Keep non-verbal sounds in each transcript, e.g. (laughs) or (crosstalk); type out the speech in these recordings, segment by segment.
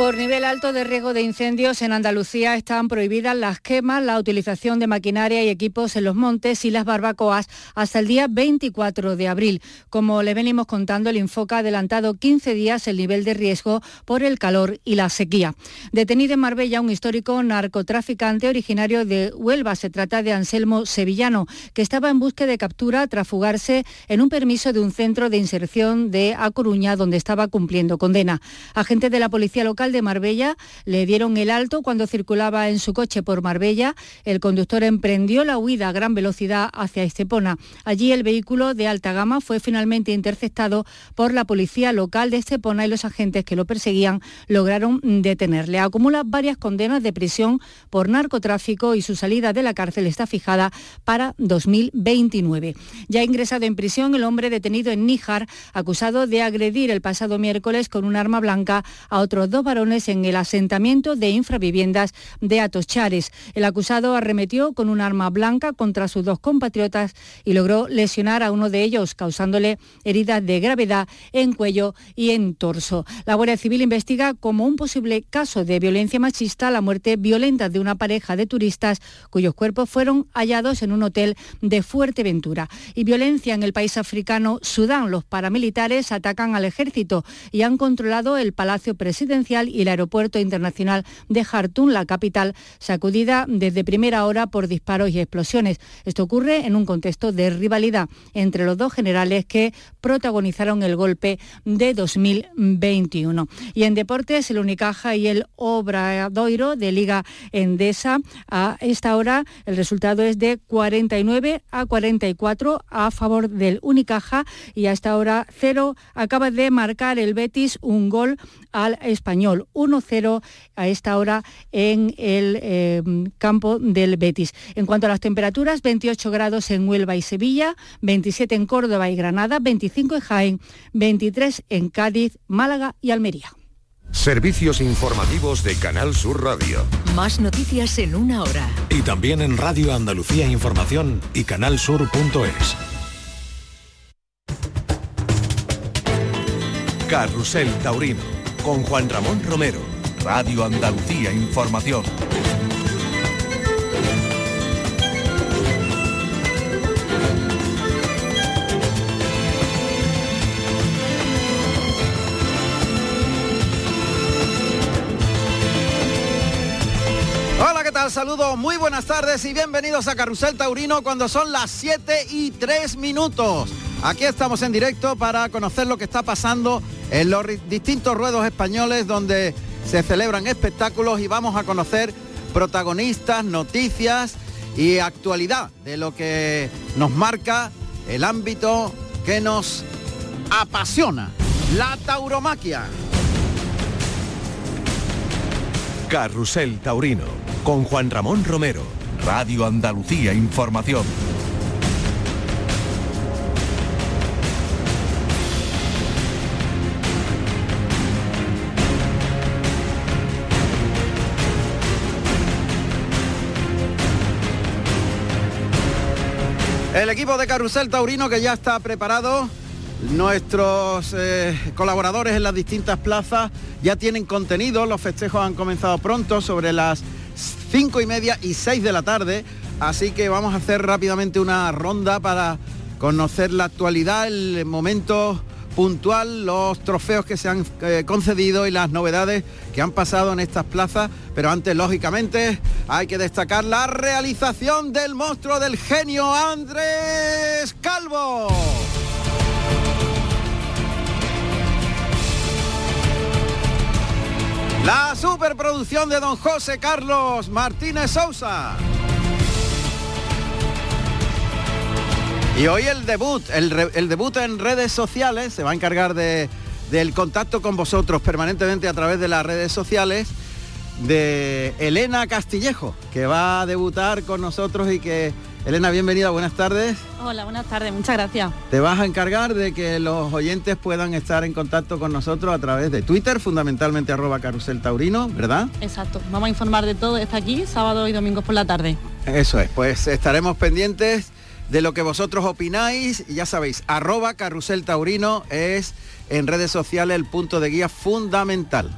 Por nivel alto de riesgo de incendios en Andalucía están prohibidas las quemas, la utilización de maquinaria y equipos en los montes y las barbacoas hasta el día 24 de abril. Como le venimos contando, el Infoca ha adelantado 15 días el nivel de riesgo por el calor y la sequía. Detenido en Marbella un histórico narcotraficante originario de Huelva. Se trata de Anselmo Sevillano, que estaba en búsqueda de captura tras fugarse en un permiso de un centro de inserción de A Coruña, donde estaba cumpliendo condena. Agentes de la policía local de Marbella le dieron el alto cuando circulaba en su coche por Marbella. El conductor emprendió la huida a gran velocidad hacia Estepona. Allí el vehículo de alta gama fue finalmente interceptado por la policía local de Estepona y los agentes que lo perseguían lograron detenerle. Acumula varias condenas de prisión por narcotráfico y su salida de la cárcel está fijada para 2029. Ya ingresado en prisión el hombre detenido en Níjar, acusado de agredir el pasado miércoles con un arma blanca a otros dos varones en el asentamiento de infraviviendas de Atochares. El acusado arremetió con un arma blanca contra sus dos compatriotas y logró lesionar a uno de ellos, causándole heridas de gravedad en cuello y en torso. La Guardia Civil investiga como un posible caso de violencia machista la muerte violenta de una pareja de turistas cuyos cuerpos fueron hallados en un hotel de Fuerteventura. Y violencia en el país africano Sudán. Los paramilitares atacan al ejército y han controlado el Palacio Presidencial y el Aeropuerto Internacional de Jartum, la capital, sacudida desde primera hora por disparos y explosiones. Esto ocurre en un contexto de rivalidad entre los dos generales que protagonizaron el golpe de 2021. Y en deportes, el Unicaja y el Obradoiro de Liga Endesa. A esta hora el resultado es de 49 a 44 a favor del Unicaja y a esta hora cero acaba de marcar el Betis un gol al español. 1-0 a esta hora en el eh, campo del Betis. En cuanto a las temperaturas, 28 grados en Huelva y Sevilla, 27 en Córdoba y Granada, 25 en Jaén, 23 en Cádiz, Málaga y Almería. Servicios informativos de Canal Sur Radio. Más noticias en una hora. Y también en Radio Andalucía Información y canalsur.es. Carrusel Taurino con Juan Ramón Romero. Radio Andalucía Información. Hola, ¿qué tal? Saludos, muy buenas tardes y bienvenidos a Carrusel Taurino cuando son las 7 y 3 minutos. Aquí estamos en directo para conocer lo que está pasando en los distintos ruedos españoles donde se celebran espectáculos y vamos a conocer protagonistas, noticias y actualidad de lo que nos marca el ámbito que nos apasiona, la tauromaquia. Carrusel Taurino con Juan Ramón Romero, Radio Andalucía Información. El equipo de Carrusel Taurino que ya está preparado. Nuestros eh, colaboradores en las distintas plazas ya tienen contenido. Los festejos han comenzado pronto sobre las cinco y media y seis de la tarde. Así que vamos a hacer rápidamente una ronda para conocer la actualidad, el momento puntual los trofeos que se han eh, concedido y las novedades que han pasado en estas plazas. Pero antes, lógicamente, hay que destacar la realización del monstruo del genio Andrés Calvo. La superproducción de don José Carlos Martínez Sousa. Y hoy el debut, el, debut en redes sociales, se va a encargar de, del contacto con vosotros permanentemente a través de las redes sociales de Elena Castillejo, que va a debutar con nosotros y que... Elena, bienvenida, buenas tardes. Hola, buenas tardes, muchas gracias. Te vas a encargar de que los oyentes puedan estar en contacto con nosotros a través de Twitter, fundamentalmente arroba carusel taurino, ¿verdad? Exacto, vamos a informar de todo, está aquí sábado y domingo por la tarde. Eso es, pues estaremos pendientes de lo que vosotros opináis. Y ya sabéis, arroba carrusel taurino es en redes sociales el punto de guía fundamental.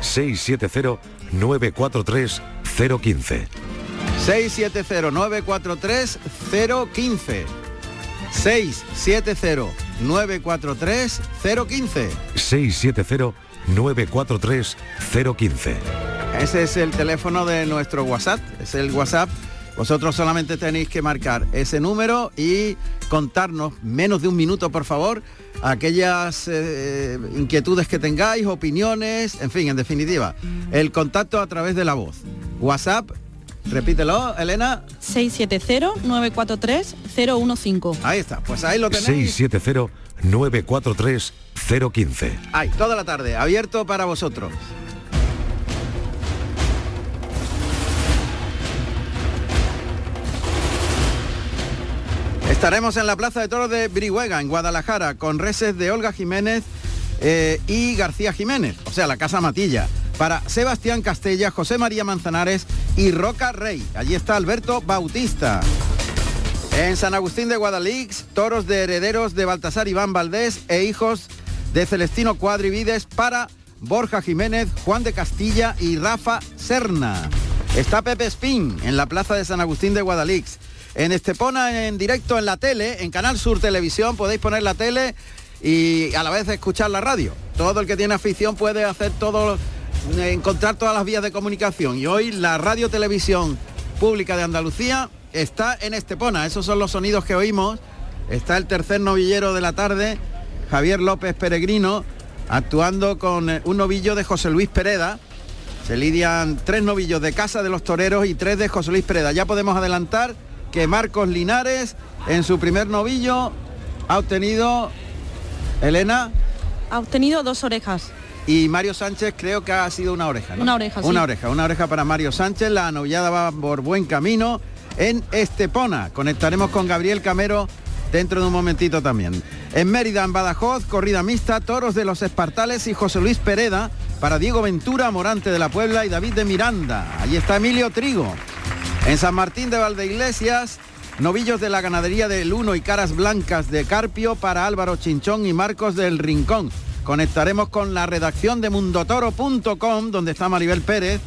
670-943-015. 670-943-015. 670-943-015. 670-943-015. Ese es el teléfono de nuestro WhatsApp, es el WhatsApp. Vosotros solamente tenéis que marcar ese número y contarnos menos de un minuto, por favor, aquellas eh, inquietudes que tengáis, opiniones, en fin, en definitiva, el contacto a través de la voz. WhatsApp, repítelo, Elena. 670-943-015. Ahí está, pues ahí lo tenéis. 670-943-015. Ahí, toda la tarde, abierto para vosotros. Estaremos en la Plaza de Toros de Brihuega, en Guadalajara, con reses de Olga Jiménez eh, y García Jiménez, o sea, la Casa Matilla, para Sebastián Castella, José María Manzanares y Roca Rey. Allí está Alberto Bautista. En San Agustín de Guadalix, toros de herederos de Baltasar Iván Valdés e hijos de Celestino Cuadrivides para Borja Jiménez, Juan de Castilla y Rafa Serna. Está Pepe Spin en la plaza de San Agustín de Guadalix. En Estepona en directo en la tele, en Canal Sur Televisión, podéis poner la tele y a la vez escuchar la radio. Todo el que tiene afición puede hacer todo, encontrar todas las vías de comunicación. Y hoy la radio televisión pública de Andalucía está en Estepona. Esos son los sonidos que oímos. Está el tercer novillero de la tarde, Javier López Peregrino, actuando con eh, un novillo de José Luis Pereda. Se lidian tres novillos de Casa de los Toreros y tres de José Luis Pereda. Ya podemos adelantar que Marcos Linares en su primer novillo ha obtenido, Elena, Ha obtenido dos orejas. Y Mario Sánchez creo que ha sido una oreja. ¿no? Una oreja, sí. Una oreja, una oreja para Mario Sánchez. La novillada va por buen camino en Estepona. Conectaremos con Gabriel Camero dentro de un momentito también. En Mérida, en Badajoz, corrida mixta, toros de los Espartales y José Luis Pereda para Diego Ventura, Morante de la Puebla y David de Miranda. Allí está Emilio Trigo. En San Martín de Valdeiglesias, novillos de la ganadería del Uno y caras blancas de Carpio para Álvaro Chinchón y Marcos del Rincón. Conectaremos con la redacción de mundotoro.com, donde está Maribel Pérez,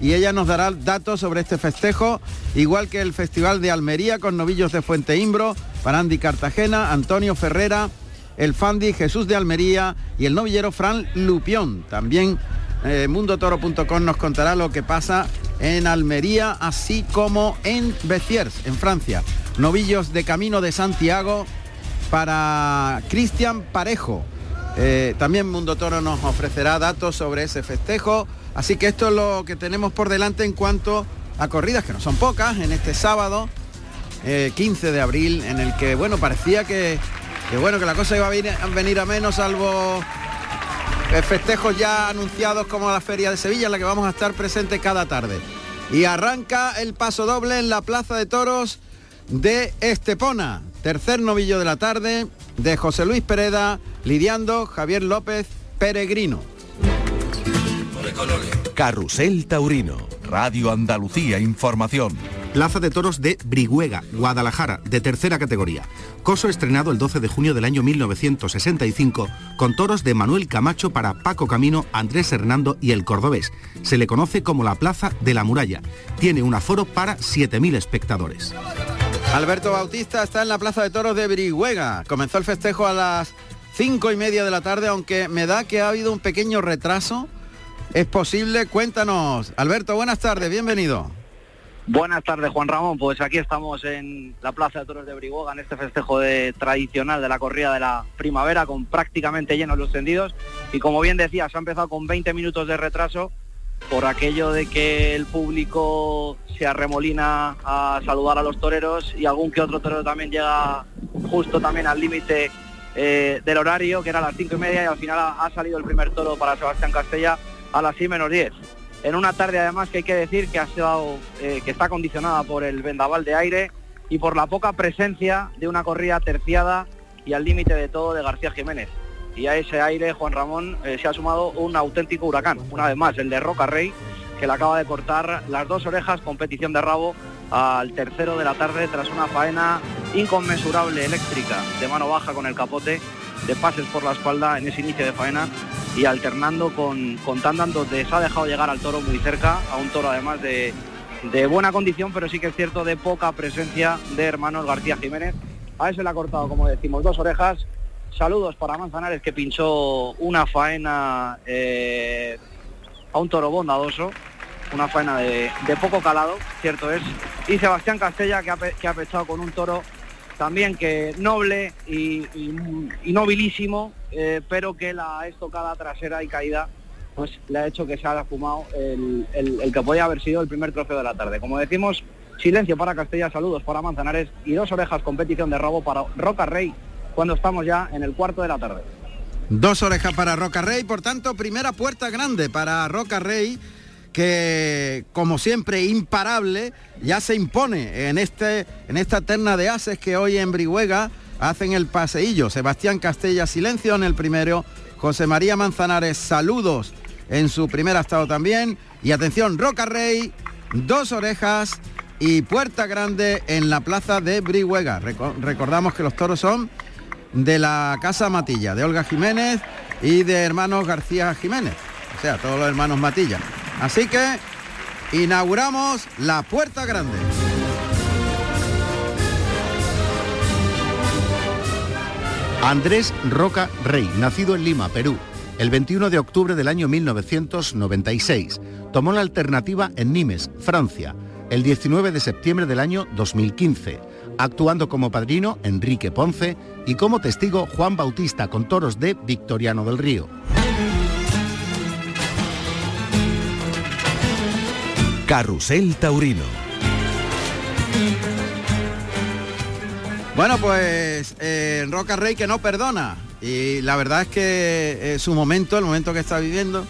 y ella nos dará datos sobre este festejo, igual que el Festival de Almería con novillos de Fuente Imbro, para Andy Cartagena, Antonio Ferrera, el Fandi Jesús de Almería y el novillero Fran Lupión. También eh, mundotoro.com nos contará lo que pasa en Almería, así como en Béziers, en Francia. Novillos de Camino de Santiago para Cristian Parejo. Eh, también Mundo Toro nos ofrecerá datos sobre ese festejo. Así que esto es lo que tenemos por delante en cuanto a corridas, que no son pocas, en este sábado, eh, 15 de abril, en el que, bueno, parecía que, que, bueno, que la cosa iba a venir, a venir a menos, salvo eh, festejos ya anunciados como la Feria de Sevilla, en la que vamos a estar presentes cada tarde. Y arranca el paso doble en la Plaza de Toros de Estepona. Tercer novillo de la tarde de José Luis Pereda, lidiando Javier López Peregrino. Carrusel Taurino, Radio Andalucía Información. Plaza de Toros de Brihuega, Guadalajara, de tercera categoría. Coso estrenado el 12 de junio del año 1965 con toros de Manuel Camacho para Paco Camino, Andrés Hernando y el Cordobés. Se le conoce como la Plaza de la Muralla. Tiene un aforo para 7.000 espectadores. Alberto Bautista está en la Plaza de Toros de Brihuega. Comenzó el festejo a las cinco y media de la tarde, aunque me da que ha habido un pequeño retraso. ¿Es posible? Cuéntanos. Alberto, buenas tardes, bienvenido. Buenas tardes, Juan Ramón. Pues aquí estamos en la Plaza de Toros de Brihuega, en este festejo tradicional de la corrida de la primavera, con prácticamente llenos los tendidos. Y como bien decía, se ha empezado con 20 minutos de retraso por aquello de que el público se arremolina a saludar a los toreros y algún que otro torero también llega justo también al límite eh, del horario, que era a las cinco y media, y al final ha, ha salido el primer toro para Sebastián Castella a las 6 menos 10 en una tarde además que hay que decir que ha sido eh, que está condicionada por el vendaval de aire y por la poca presencia de una corrida terciada y al límite de todo de García Jiménez. Y a ese aire Juan Ramón eh, se ha sumado un auténtico huracán, una vez más, el de Roca Rey, que le acaba de cortar las dos orejas, competición de rabo, al tercero de la tarde tras una faena inconmensurable eléctrica de mano baja con el capote, de pases por la espalda en ese inicio de faena y alternando con, con Tandan donde se ha dejado llegar al toro muy cerca, a un toro además de, de buena condición, pero sí que es cierto de poca presencia de hermanos García Jiménez. A ese le ha cortado, como decimos, dos orejas. Saludos para Manzanares que pinchó una faena eh, a un toro bondadoso, una faena de, de poco calado, cierto es. Y Sebastián Castella que ha, que ha pechado con un toro también que noble y, nobilísimo, eh, pero que la estocada trasera y caída pues le ha hecho que se haya fumado el, el- el que podía haber sido el primer trofeo de la tarde. Como decimos, silencio para Castella, saludos para Manzanares y dos orejas competición de robo para Roca Rey cuando estamos ya en el cuarto de la tarde. Dos orejas para Roca Rey, por tanto, primera puerta grande para Roca Rey, que como siempre imparable, ya se impone en, este, en esta terna de ases que hoy en Brihuega hacen el paseillo. Sebastián Castella, silencio en el primero. José María Manzanares, saludos en su primer estado también. Y atención, Roca Rey, dos orejas y puerta grande en la plaza de Brihuega. Reco- recordamos que los toros son de la Casa Matilla, de Olga Jiménez y de hermanos García Jiménez, o sea, todos los hermanos Matilla. Así que inauguramos la Puerta Grande. Andrés Roca Rey, nacido en Lima, Perú, el 21 de octubre del año 1996. Tomó la alternativa en Nimes, Francia, el 19 de septiembre del año 2015, actuando como padrino Enrique Ponce y como testigo Juan Bautista con toros de Victoriano del Río. Carrusel Taurino. Bueno, pues eh, Roca Rey que no perdona. Y la verdad es que eh, su momento, el momento que está viviendo,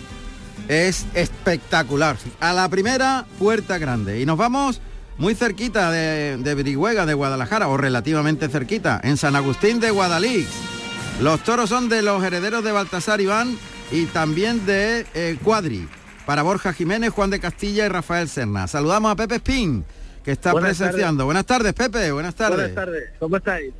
es espectacular. A la primera, Puerta Grande. Y nos vamos muy cerquita de, de Brihuega, de Guadalajara, o relativamente cerquita, en San Agustín de Guadalix. Los toros son de los herederos de Baltasar Iván y también de eh, Cuadri, para Borja Jiménez, Juan de Castilla y Rafael Serna. Saludamos a Pepe Spin, que está Buenas presenciando. Buenas tardes, Pepe, buenas tardes. Buenas tardes, ¿cómo estáis?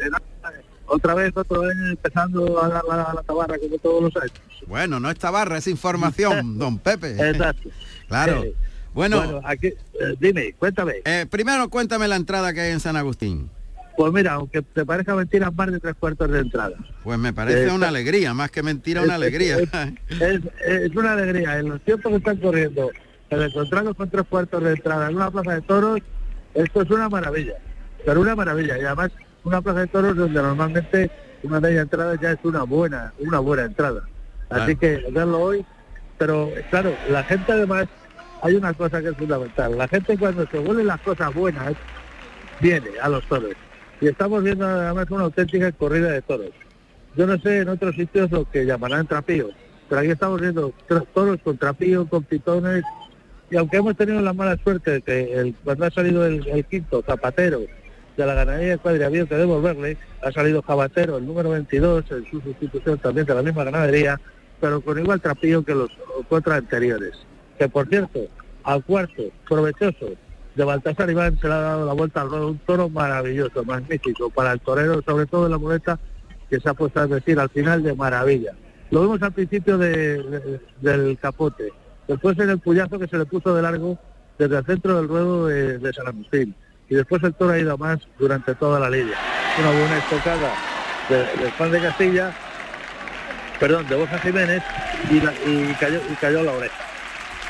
Otra vez, otro año empezando a la, la tabarra como todos los años. Bueno, no esta barra, es información, (laughs) don Pepe. Exacto. (laughs) Claro. Sí. Bueno, aquí, eh, dime, cuéntame. eh, primero cuéntame la entrada que hay en San Agustín. Pues mira, aunque te parezca mentira, más de tres cuartos de entrada. Pues me parece Eh, una alegría, más que mentira, una es- alegría. Es, es- es una alegría. En los tiempos que están corriendo, el encontrarnos con tres cuartos de entrada en una plaza de toros, esto es una maravilla. Pero una maravilla. Y además, una plaza de toros donde normalmente una media entrada ya es una buena, una buena entrada. Así Claro. que verlo hoy, pero claro, la gente además, hay una cosa que es fundamental. La gente cuando se vuelven las cosas buenas, viene a los toros. Y estamos viendo además una auténtica corrida de toros. Yo no sé en otros sitios lo que llamarán trapío, pero aquí estamos viendo toros con trapío, con pitones, y aunque hemos tenido la mala suerte de que cuando ha salido el, quinto zapatero de la ganadería de Cuadri ha habido que devolverle, ha salido Jabatero, el número 22, en su sustitución también de la misma ganadería, pero con igual trapío que los cuatro anteriores. Que por cierto, al cuarto, provechoso, de Baltasar Iván se le ha dado la vuelta al ruedo, un toro maravilloso, magnífico, para el torero, sobre todo en la muleta, que se ha puesto a decir al final de maravilla. Lo vimos al principio de- de- del capote, después en el puyazo que se le puso de largo desde el centro del ruedo de, de San Agustín, y después el toro ha ido más durante toda la lidia. Una buena estocada de- del Juan de Castilla, perdón, de Borja Jiménez, y cayó, y cayó la oreja.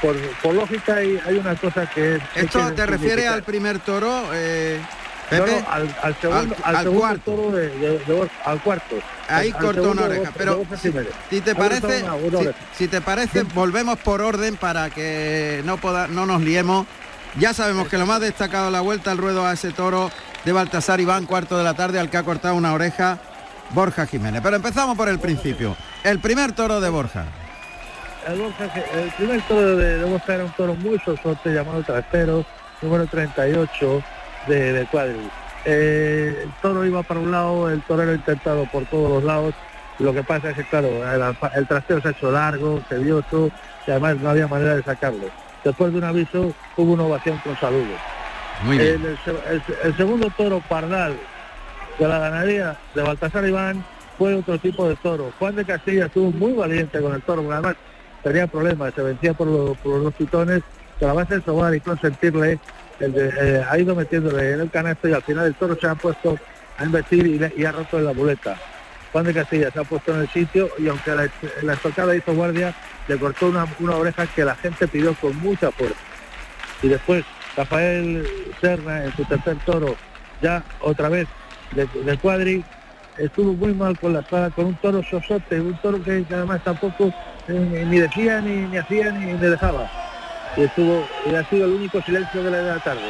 Por, por lógica hay, hay una cosa que es... ¿Esto que te refiere significar. al primer toro, eh, No, Pepe? no, al, al segundo, Al- al, al segundo cuarto. toro de, de- de Borja- al cuarto. Ahí cortó una oreja, pero. Si te parece, una- una si, te parece, volvemos por orden para que no poda- no nos liemos. Ya sabemos que lo más destacado de la vuelta al ruedo a ese toro de Baltasar Iván, cuarto de la tarde, al que ha cortado una oreja Borja Jiménez. Pero empezamos por el principio. El primer toro de Borja. El, primer toro de, de era un toro muy sosote llamado trastero, número 38 de, de. Eh, el toro iba para un lado, el torero intentado por todos los lados. Lo que pasa es que, claro, el, el trastero se ha hecho largo, tedioso, y además no había manera de sacarlo. Después de un aviso hubo una ovación con saludos. Muy bien. El, el- el segundo toro pardal de la ganadería de Baltasar Iván fue otro tipo de toro. Juan de Castilla estuvo muy valiente con el toro, además tenía problemas, se vencía por, los- por los pitones, que a base de sobar y consentirle, eh, ha ido metiéndole en el canasto y al final el toro se ha puesto a investir y, ha roto en la muleta. Juan de Castilla se ha puesto en el sitio y aunque la, estocada hizo guardia, le cortó una, una oreja que la gente pidió con mucha fuerza. Y después Rafael Serna en su tercer toro, ya otra vez de, de cuadri, estuvo muy mal con la espada, con un toro sosote, un toro que además tampoco eh, ni decía, ni, ni hacía, ni, ni dejaba. Y estuvo, y ha sido el único silencio de la, de la tarde,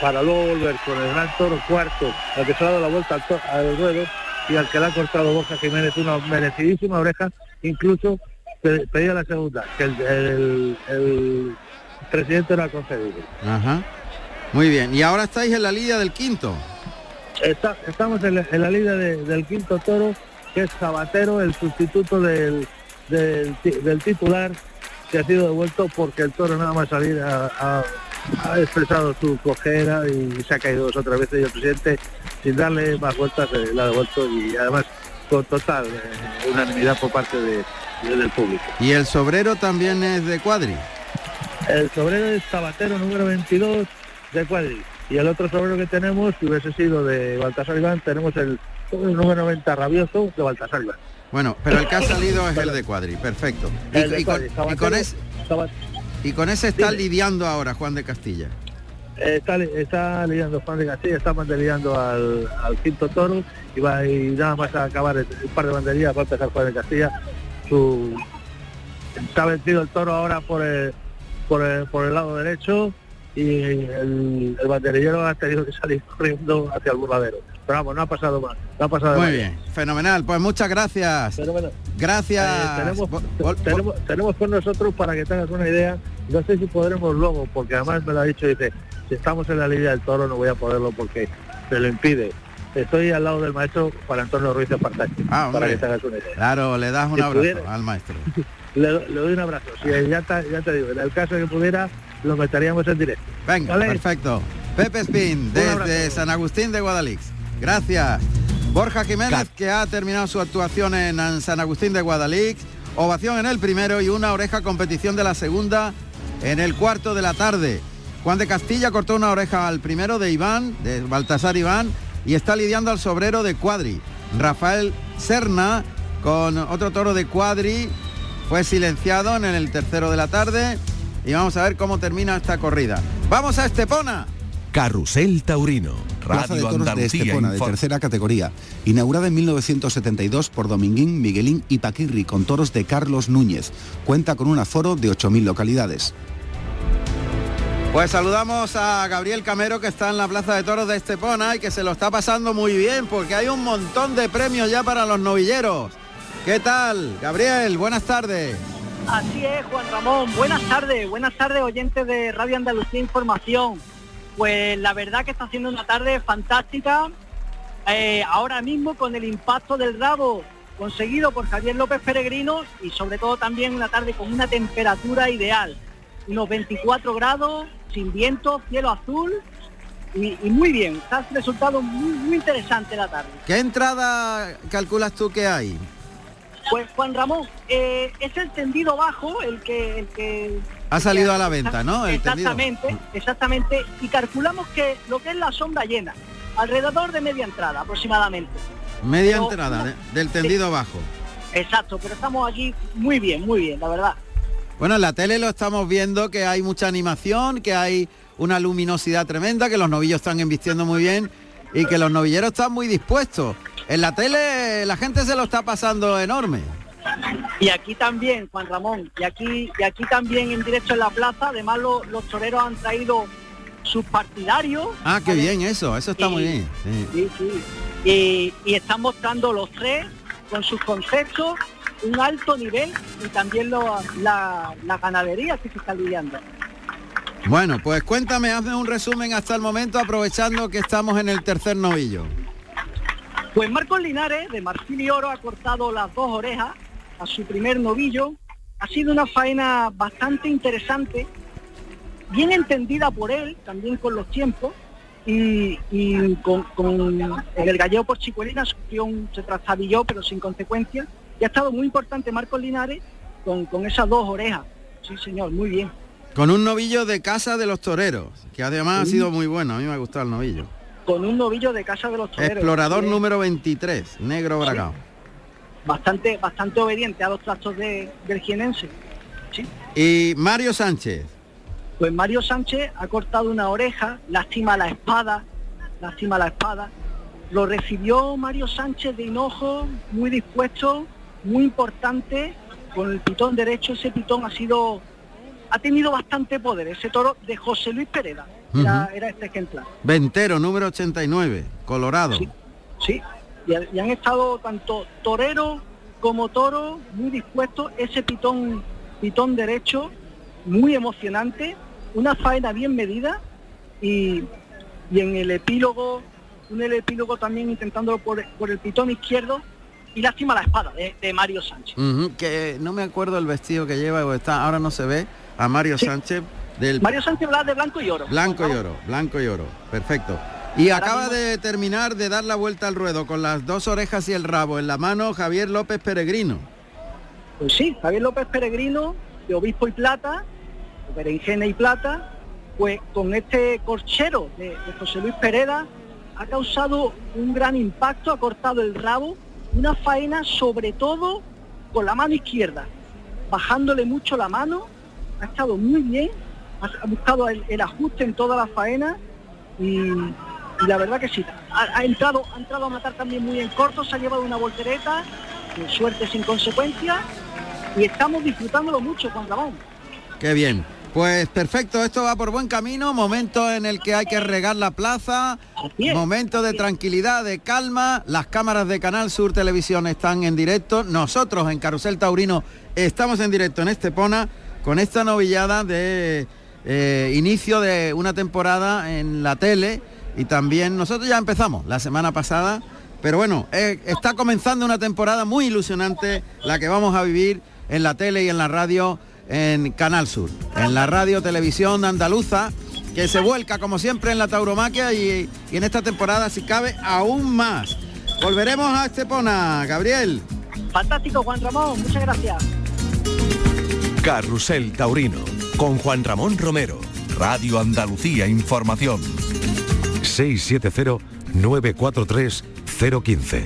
para luego volver con el gran toro cuarto, al que se ha dado la vuelta al, to- al ruedo y al que le ha cortado Borja Jiménez una merecidísima oreja, incluso pe- pedía la segunda, que el, el- el presidente no ha concedido. Ajá. Muy bien. Y ahora estáis en la liga del quinto. Está- estamos en la, en la liga de- del quinto toro, que es Sabatero, el sustituto del, del, ti- del titular, que ha sido devuelto porque el toro nada más salir ha, expresado su cojera y se ha caído dos otras veces y el presidente, sin darle más vueltas, eh, la ha devuelto y además con total eh, unanimidad por parte de- de- del público. Y el sobrero también es de cuadri. El sobrero es Sabatero número 22 de Cuadri. Y el otro sobrero que tenemos, si hubiese sido de Baltasar Iván, tenemos el, el número 90 rabioso de Baltasar Iván. Bueno, pero el que ha salido es el de cuadri. Perfecto. Y, El de y con, y ese, y con ese está Dime. lidiando ahora Juan de Castilla. eh, está, li- está lidiando Juan de Castilla, está lidiando al, al quinto toro y va y nada más a acabar el, un par de banderías va a empezar Juan de Castilla. Su, ha vencido el toro ahora por el, por el, por el lado derecho y el, el banderillero ha tenido que salir corriendo hacia el burladero. Pero vamos, no ha pasado más, no ha pasado Muy bien, fenomenal. Pues muchas gracias. Bueno, Gracias. eh, tenemos, Vol- te- vol- tenemos, tenemos con nosotros para que tengas una idea, no sé si podremos luego, porque además me lo ha dicho, dice, si estamos en la Liga del Toro no voy a poderlo porque se lo impide. Estoy al lado del maestro para Antonio Ruiz de Espartaco, Ah, para que tengas una idea. Claro, le das un Si abrazo pudiera. al maestro. (laughs) Le, le doy un abrazo, si ya, te, ya te digo, en el caso de que pudiera, lo meteríamos en directo. Venga, Vale. perfecto. Pepe Spin, desde. San Agustín de Guadalix. Gracias. Borja Jiménez, que ha terminado su actuación en en San Agustín de Guadalix. Ovación en el primero y una oreja competición de la segunda en el cuarto de la tarde. Juan de Castilla cortó una oreja al primero de Iván, de Baltasar Iván, y está lidiando al sobrero de Cuadri. Rafael Serna, con otro toro de Cuadri, fue silenciado en el tercero de la tarde. Y vamos a ver cómo termina esta corrida. ¡Vamos a Estepona! Carrusel Taurino. Plaza de Radio Toros de Estepona, de tercera categoría, inaugurada en 1972 por Dominguín, Miguelín y Paquirri con toros de Carlos Núñez. Cuenta con un aforo de 8.000 localidades. Pues saludamos a Gabriel Camero que está en la Plaza de Toros de Estepona y que se lo está pasando muy bien porque hay un montón de premios ya para los novilleros. ¿Qué tal? Gabriel, buenas tardes. Así es, Juan Ramón. Buenas tardes, buenas tardes, oyentes de Radio Andalucía Información. Pues la verdad que está siendo una tarde fantástica. Eh, ahora mismo con el impacto del rabo conseguido por Javier López Peregrino y sobre todo también una tarde con una temperatura ideal. Unos 24 grados, sin viento, cielo azul y, y muy bien. Está resultado muy, muy interesante la tarde. ¿Qué entrada calculas tú que hay? Pues Juan Ramón, eh, es el tendido bajo el que, el que Ha salido a la venta, ¿no? El tendido. exactamente, exactamente. Y calculamos que lo que es la sombra llena, alrededor de media entrada aproximadamente. Media Pero- entrada de- del tendido bajo. Exacto, pero estamos aquí muy bien, muy bien, la verdad. Bueno, en la tele lo estamos viendo que hay mucha animación, que hay una luminosidad tremenda, que los novillos están embistiendo muy bien y que los novilleros están muy dispuestos. En la tele la gente se lo está pasando enorme. Y aquí también, Juan Ramón, y aquí, y aquí también en directo en la plaza, además lo- los toreros han traído sus partidarios. Ah, qué ¿vale? bien eso, eso está Y- muy bien. sí. Sí, sí. Y, y están mostrando los tres con sus conceptos un alto nivel y también lo- la, la ganadería que se está lidiando. Bueno, pues cuéntame, hazme un resumen hasta el momento, aprovechando que estamos en el tercer novillo. Pues Marcos Linares, de Marfil y Oro, ha cortado las dos orejas a su primer novillo. Ha sido una faena bastante interesante, bien entendida por él, también con los tiempos, y, y con, el gallego por Chicuelina sufrió un, se trastabilló pero sin consecuencias y ha estado muy importante Marcos Linares con, con esas dos orejas. Sí señor, muy bien. Con un novillo de casa de los toreros, que además ha sido muy bueno, a mí me ha gustado el novillo. Con un novillo de casa de los toreros. Explorador número 23, negro bragado. Bastante, bastante obediente a los trastos de- del jienense. Sí. Y Mario Sánchez, Pues Mario Sánchez ha cortado una oreja, lástima la espada, lástima la espada. Lo recibió Mario Sánchez de hinojo, muy dispuesto, muy importante, con el pitón derecho. Ese pitón ha sido, ha tenido bastante poder. Ese toro de José Luis Pereda era, Ujú. era este ejemplar. Ventero número 89, Colorado. Sí, y, ha- y han estado tanto torero como toro muy dispuestos. Ese pitón, pitón derecho, muy emocionante, una faena bien medida y, y en el epílogo, un el epílogo también intentándolo por, por el pitón izquierdo y lástima la espada de, de Mario Sánchez. Que no me acuerdo el vestido que lleva o está, ahora no se ve, a Mario Sánchez del Mario Sánchez de blanco y oro. blanco y oro, blanco y oro, perfecto. Y acaba de terminar de dar la vuelta al ruedo con las dos orejas y el rabo en la mano Javier López Peregrino. Pues sí, Javier López Peregrino, de Obispo y Plata, de Berenjena y Plata, pues con este corchero de, de José Luis Pereda ha causado un gran impacto, ha cortado el rabo, una faena sobre todo con la mano izquierda, bajándole mucho la mano, ha estado muy bien, ha, ha buscado el, el ajuste en toda la faena y, y la verdad que sí, ha, ha entrado, ha entrado a matar también muy en corto, se ha llevado una voltereta, con suerte sin consecuencias, y estamos disfrutándolo mucho, Juan Ramón. Qué bien. Pues perfecto, esto va por buen camino, momento en el que hay que regar la plaza, momento de tranquilidad, de calma, las cámaras de Canal Sur Televisión están en directo, nosotros en Carusel Taurino estamos en directo en Estepona con esta novillada de eh, inicio de una temporada en la tele y también nosotros ya empezamos la semana pasada, pero bueno, eh, está comenzando una temporada muy ilusionante la que vamos a vivir en la tele y en la radio en Canal Sur, en la radio televisión andaluza, que se vuelca como siempre en la tauromaquia y, y en esta temporada, si cabe, aún más. Volveremos a Estepona, Gabriel. Fantástico, Juan Ramón, muchas gracias. Carrusel Taurino con Juan Ramón Romero. Radio Andalucía Información. 670-943-015.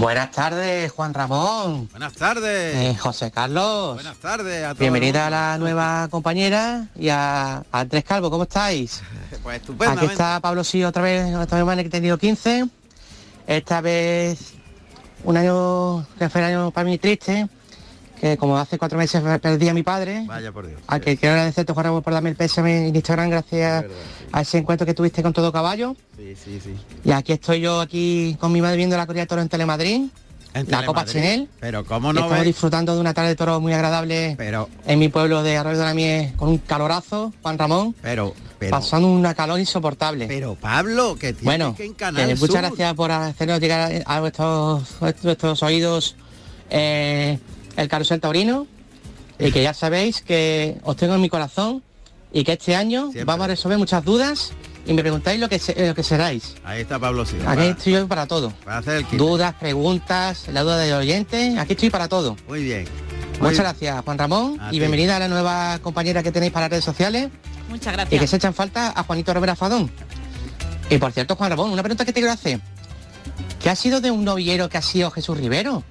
Buenas tardes, Juan Ramón. Buenas tardes. Eh, José Carlos. Buenas tardes a todos. Bienvenida a la nueva compañera y a, a Andrés Calvo, ¿cómo estáis? (laughs) Pues Aquí estupendamente. está Pablo sí otra vez, esta semana que he tenido 15. Esta vez un año que fue el año para mí triste, que como hace cuatro meses perdí a mi padre, Vaya por Dios. a que quiero agradecerte Juan Ramón por darme el pésame en Instagram gracias a ese encuentro que tuviste con todo caballo. Sí, sí, sí. Y aquí estoy yo aquí con mi madre viendo la corrida de toro en Telemadrid. En la Copa. Chenel. Pero cómo no estamos ves? disfrutando de una tarde de toro muy agradable Pero, en mi pueblo de Arroyo de la Mies con un calorazo, Juan Ramón, pero, pero, pasando una calor insoportable. pero Pablo, que tienes bueno, que en Canal que muchas gracias por hacernos llegar a vuestros, a vuestros oídos eh, el carrusel taurino y que ya sabéis que os tengo en mi corazón y que este año Siempre. vamos a resolver muchas dudas y me preguntáis lo que, se- lo que seráis. Ahí está Pablo sí. Aquí estoy yo para todo. Para hacer el. Dudas, preguntas, la duda del oyente, aquí estoy para todo. Muy bien. Muchas gracias, Juan Ramón, A y ti. bienvenida a la nueva compañera que tenéis para las redes sociales Muchas y gracias. que se echan falta a Juanito Romero Fadón. Y por cierto, Juan Ramón, una pregunta que te quiero hacer. ¿Qué ha sido de un novillero que ha sido Jesús Rivero?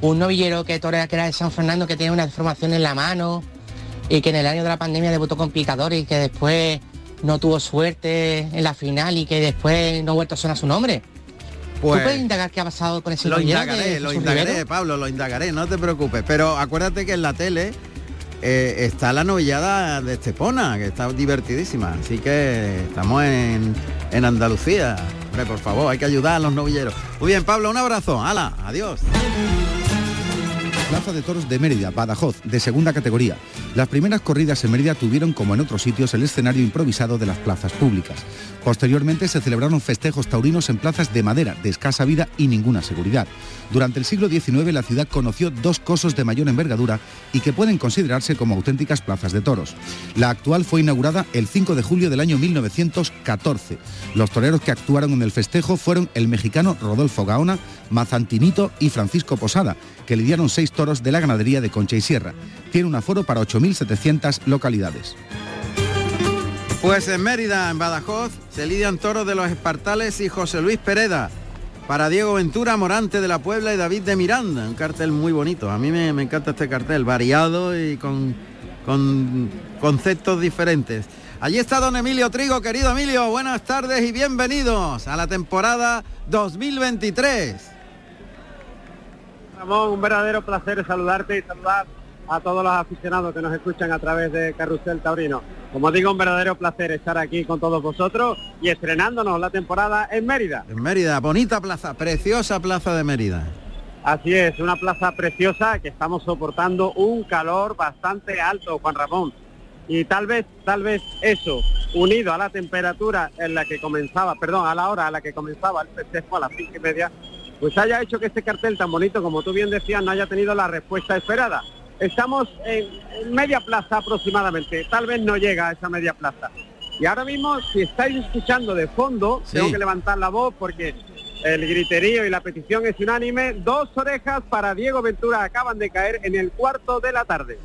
Un novillero que torea que era de San Fernando, que tiene una deformación en la mano y que en el año de la pandemia debutó con picador y que después no tuvo suerte en la final y que después no ha vuelto a sonar su nombre. Pues- ¿Tú puedes indagar qué ha pasado con ese Lo indagaré, lo indagaré, Rivero? Pablo, lo indagaré, no te preocupes. Pero acuérdate que en la tele eh, está la novillada de Estepona, que está divertidísima. Así que estamos en, en Andalucía. Hombre, por favor, hay que ayudar a los novilleros. Muy bien, Pablo, un abrazo. Hala, adiós. Plaza de Toros de Mérida, Badajoz, de segunda categoría. Las primeras corridas en Mérida tuvieron, como en otros sitios, el escenario improvisado de las plazas públicas. Posteriormente se celebraron festejos taurinos en plazas de madera, de escasa vida y ninguna seguridad. Durante el siglo XIX la ciudad conoció dos cosos de mayor envergadura y que pueden considerarse como auténticas plazas de toros. La actual fue inaugurada el 5 de julio del año 1914. Los toreros que actuaron en el festejo fueron el mexicano Rodolfo Gaona, Mazantinito y Francisco Posada, que lidiaron seis toros de la ganadería de Concha y Sierra. Tiene un aforo para 8.700 localidades. Pues en Mérida, en Badajoz, se lidian toros de los Espartales y José Luis Pereda. Para Diego Ventura, Morante de la Puebla y David de Miranda. Un cartel muy bonito. A mí me, me encanta este cartel, variado y con, con conceptos diferentes. Allí está don Emilio Trigo, querido Emilio. Buenas tardes y bienvenidos a la temporada 2023. Ramón, un verdadero placer saludarte y saludar a todos los aficionados que nos escuchan a través de Carrusel Taurino. Como digo, un verdadero placer estar aquí con todos vosotros y estrenándonos la temporada en Mérida. En Mérida, bonita plaza, preciosa plaza de Mérida. Así es, una plaza preciosa que estamos soportando un calor bastante alto, Juan Ramón. Y tal vez, tal vez eso, unido a la temperatura en la que comenzaba, perdón, a la hora a la que comenzaba el festejo a las cinco y media, pues haya hecho que este cartel tan bonito, como tú bien decías, no haya tenido la respuesta esperada. Estamos en, en media plaza aproximadamente, tal vez no llega a esa media plaza. Y ahora mismo, si estáis escuchando de fondo, Sí. tengo que levantar la voz porque el griterío y la petición es unánime. Dos orejas para Diego Ventura acaban de caer en el cuarto de la tarde.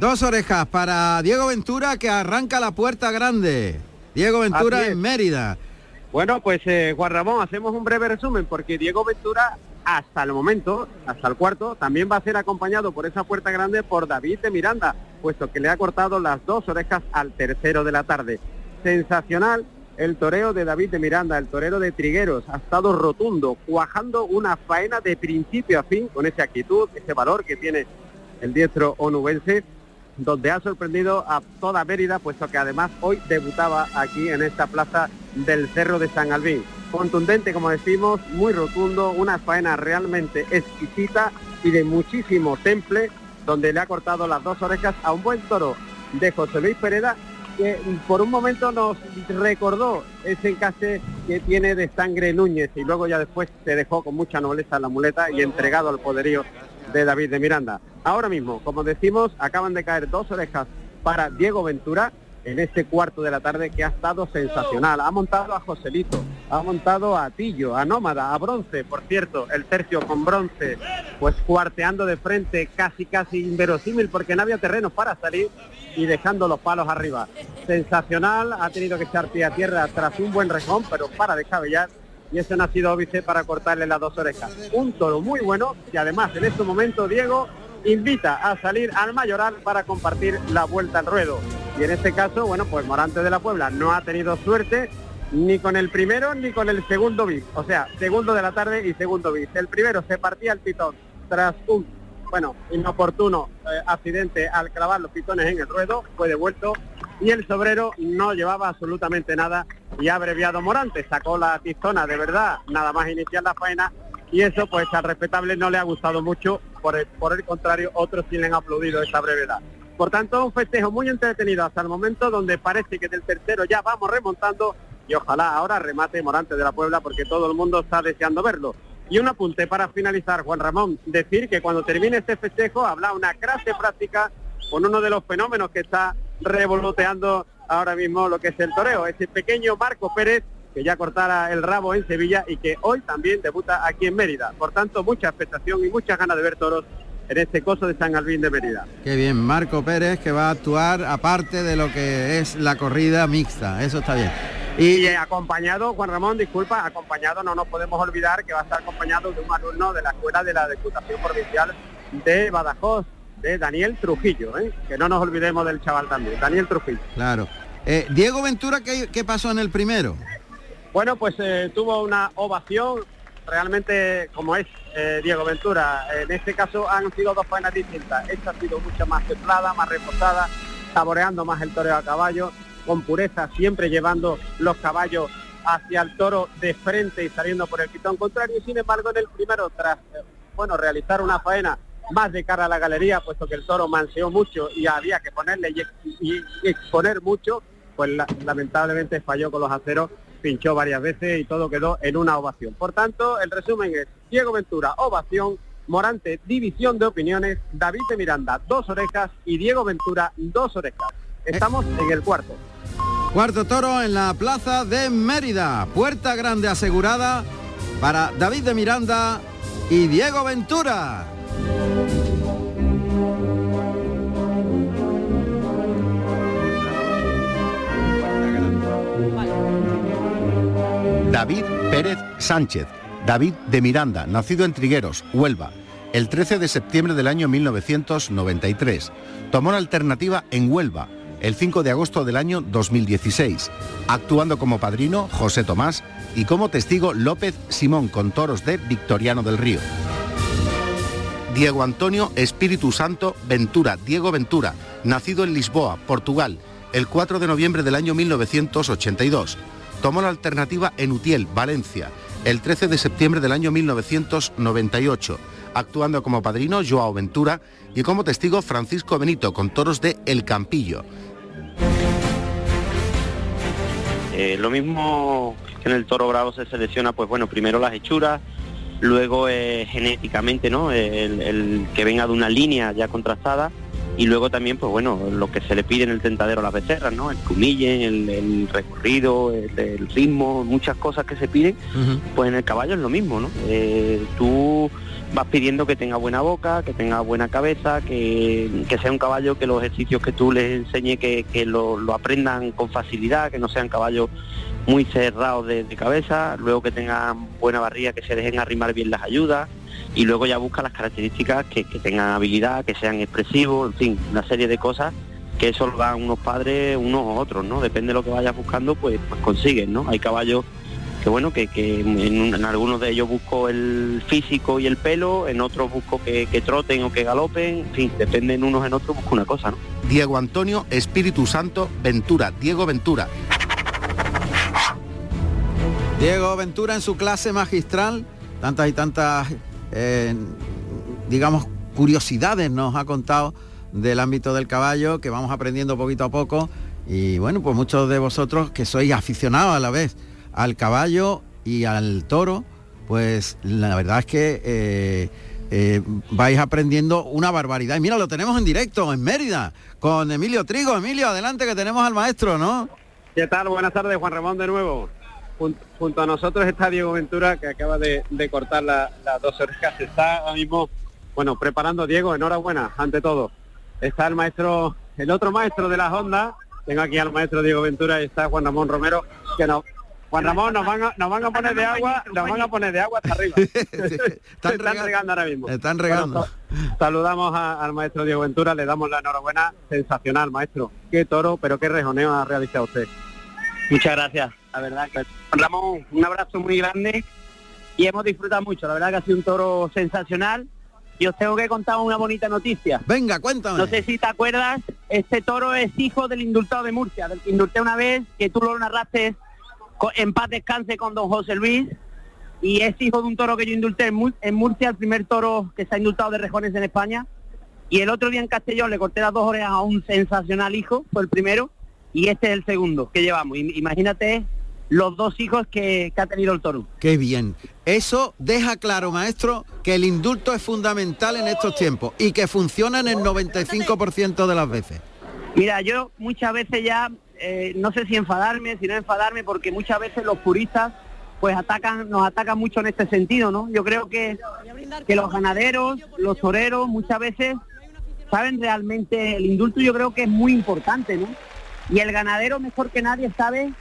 Dos orejas para Diego Ventura que arranca la puerta grande. Diego Ventura en Mérida. Bueno, pues eh, Juan Ramón, hacemos un breve resumen porque Diego Ventura hasta el momento, hasta el cuarto, también va a ser acompañado por esa puerta grande por David de Miranda, puesto que le ha cortado las dos orejas al tercero de la tarde. Sensacional el toreo de David de Miranda, el torero de Trigueros, ha estado rotundo, cuajando una faena de principio a fin con esa actitud, ese valor que tiene el diestro onubense, donde ha sorprendido a toda Mérida, puesto que además hoy debutaba aquí en esta plaza del Cerro de San Albín. Contundente, como decimos, muy rotundo, una faena realmente exquisita y de muchísimo temple, donde le ha cortado las dos orejas a un buen toro de José Luis Pereda, que por un momento nos recordó ese encase que tiene de sangre Núñez y luego ya después se dejó con mucha nobleza la muleta y entregado al poderío de David de Miranda. Ahora mismo, como decimos, acaban de caer dos orejas para Diego Ventura en este cuarto de la tarde que ha estado sensacional. Ha montado a Joselito, ha montado a Tillo, a Nómada, a Bronce, por cierto, el tercio con Bronce, pues cuarteando de frente, casi casi inverosímil porque no había terreno para salir y dejando los palos arriba. Sensacional, ha tenido que echar pie a tierra tras un buen rejón, pero para descabellar y eso no ha óbice para cortarle las dos orejas. Un toro muy bueno y además en este momento Diego invita a salir al mayoral para compartir la vuelta al ruedo. Y en este caso, bueno, pues Morante de la Puebla no ha tenido suerte ni con el primero ni con el segundo bis. O sea, segundo de la tarde y segundo bis. El primero se partía el pitón tras un, bueno, inoportuno eh, accidente al clavar los pitones en el ruedo, fue devuelto y el sobrero no llevaba absolutamente nada y ha abreviado Morante, sacó la tizona de verdad, nada más iniciar la faena y eso pues al respetable no le ha gustado mucho, por el, por el contrario otros sí le han aplaudido esta brevedad. Por tanto, un festejo muy entretenido hasta el momento donde parece que del tercero ya vamos remontando y ojalá ahora remate Morante de la Puebla porque todo el mundo está deseando verlo. Y un apunte para finalizar, Juan Ramón, decir que cuando termine este festejo habrá una clase práctica con uno de los fenómenos que está revoloteando ahora mismo lo que es el toreo, ese pequeño Marco Pérez que ya cortara el rabo en Sevilla y que hoy también debuta aquí en Mérida. Por tanto, mucha expectación y muchas ganas de ver toros en este coso de San Albín de Mérida. Qué bien, Marco Pérez que va a actuar aparte de lo que es la corrida mixta, eso está bien. Y, eh, acompañado, Juan Ramón, disculpa, acompañado, no nos podemos olvidar que va a estar acompañado de un alumno de la Escuela de la Diputación Provincial de Badajoz, de Daniel Trujillo, ¿eh? que no nos olvidemos del chaval también, Daniel Trujillo. Claro. Eh, Diego Ventura, ¿qué, qué pasó en el primero? Bueno, pues eh, tuvo una ovación realmente como es Diego Ventura. En este caso han sido dos faenas distintas. Esta ha sido mucho más templada, más reposada, saboreando más el toreo a caballo, con pureza, siempre llevando los caballos hacia el toro de frente y saliendo por el pitón contrario. Y sin embargo, en el primero, tras bueno realizar una faena más de cara a la galería, puesto que el toro manseó mucho y había que ponerle y, exponer mucho, pues la- lamentablemente falló con los aceros, pinchó varias veces y todo quedó en una ovación. Por tanto, el resumen es Diego Ventura, ovación, Morante, división de opiniones, David de Miranda, dos orejas y Diego Ventura, dos orejas. Estamos en el cuarto. Cuarto toro en la plaza de Mérida. Puerta grande asegurada para David de Miranda y Diego Ventura. David Pérez Sánchez, David de Miranda, nacido en Trigueros, Huelva, el 13 de septiembre del año 1993. Tomó la alternativa en Huelva, el 5 de agosto del año 2016, actuando como padrino José Tomás y como testigo López Simón con toros de Victoriano del Río. Diego Antonio Espíritu Santo Ventura, Diego Ventura, nacido en Lisboa, Portugal, el 4 de noviembre del año 1982. Tomó la alternativa en Utiel, Valencia, el 13 de septiembre del año 1998, actuando como padrino Joao Ventura y como testigo Francisco Benito con toros de El Campillo. Eh, lo mismo que en el toro bravo se selecciona, pues bueno, primero las hechuras, luego eh, genéticamente, ¿no? El, el que venga de una línea ya contrastada y luego también, pues bueno, lo que se le pide en el tentadero a las becerras, ¿no? El humillen, el, el recorrido, el, el ritmo, muchas cosas que se piden, pues en el caballo es lo mismo, ¿no? Eh, tú vas pidiendo que tenga buena boca, que tenga buena cabeza, que, que sea un caballo que los ejercicios que tú les enseñes que, que lo, lo aprendan con facilidad, que no sean caballos muy cerrados de, de cabeza, luego que tengan buena barriga, que se dejen arrimar bien las ayudas y luego ya busca las características que, que tengan habilidad, que sean expresivos, en fin, una serie de cosas que eso lo dan unos padres, unos u otros, ¿no? Depende de lo que vayas buscando, pues, pues consigues, ¿no? Hay caballos que bueno, que, que en, un- en algunos de ellos busco el físico y el pelo, en otros busco que, que troten o que galopen, en fin, depende en unos en otros busco una cosa, ¿no? Diego Antonio Espíritu Santo Ventura, Diego Ventura, Diego Ventura en su clase magistral, tantas y tantas, eh, digamos, curiosidades nos ha contado del ámbito del caballo, que vamos aprendiendo poquito a poco. Y bueno, pues muchos de vosotros que sois aficionados a la vez al caballo y al toro, pues la verdad es que eh, eh, vais aprendiendo una barbaridad. Y mira, lo tenemos en directo, en Mérida, con Emilio Trigo. Emilio, adelante que tenemos al maestro, ¿no? ¿Qué tal? Buenas tardes, Juan Ramón de nuevo. Jun- junto a nosotros está Diego Ventura, que acaba de, de cortar la- las dos orejas. Está ahora mismo, bueno, preparando Diego, enhorabuena, ante todo. Está el maestro, el otro maestro de las ondas. Tengo aquí al maestro Diego Ventura y está Juan Ramón Romero, que no. Juan Ramón, nos van a, nos van a poner de agua, nos van a poner de agua hasta arriba. (laughs) están, regando ahora mismo. Están regando. Bueno, saludamos a- al maestro Diego Ventura, le damos la enhorabuena. Sensacional, maestro. Qué toro, pero qué rejoneo ha realizado usted. Muchas gracias, la verdad que Ramón, un abrazo muy grande y hemos disfrutado mucho, la verdad que ha sido un toro sensacional y os tengo que contar una bonita noticia. Venga, cuéntame. No sé si te acuerdas, este toro es hijo del indultado de Murcia, del que indulté una vez, que tú lo narraste en paz descanse con don José Luis y es hijo de un toro que yo indulté en, Mur- en Murcia, el primer toro que se ha indultado de rejones en España. Y el otro día en Castellón le corté las dos orejas a un sensacional hijo, fue el primero, y este es el segundo que llevamos. Im- Imagínate los dos hijos que, que ha tenido el toro. Qué bien. Eso deja claro, maestro, que el indulto es fundamental en estos tiempos y que funciona en el 95% de las veces. Mira, yo muchas veces ya, eh, no sé si enfadarme, si no enfadarme, porque muchas veces los puristas pues atacan, nos atacan mucho en este sentido, ¿no? Yo creo que, que los ganaderos, los toreros, muchas veces saben realmente el indulto yo creo que es muy importante, ¿no? Y el ganadero mejor que nadie sabe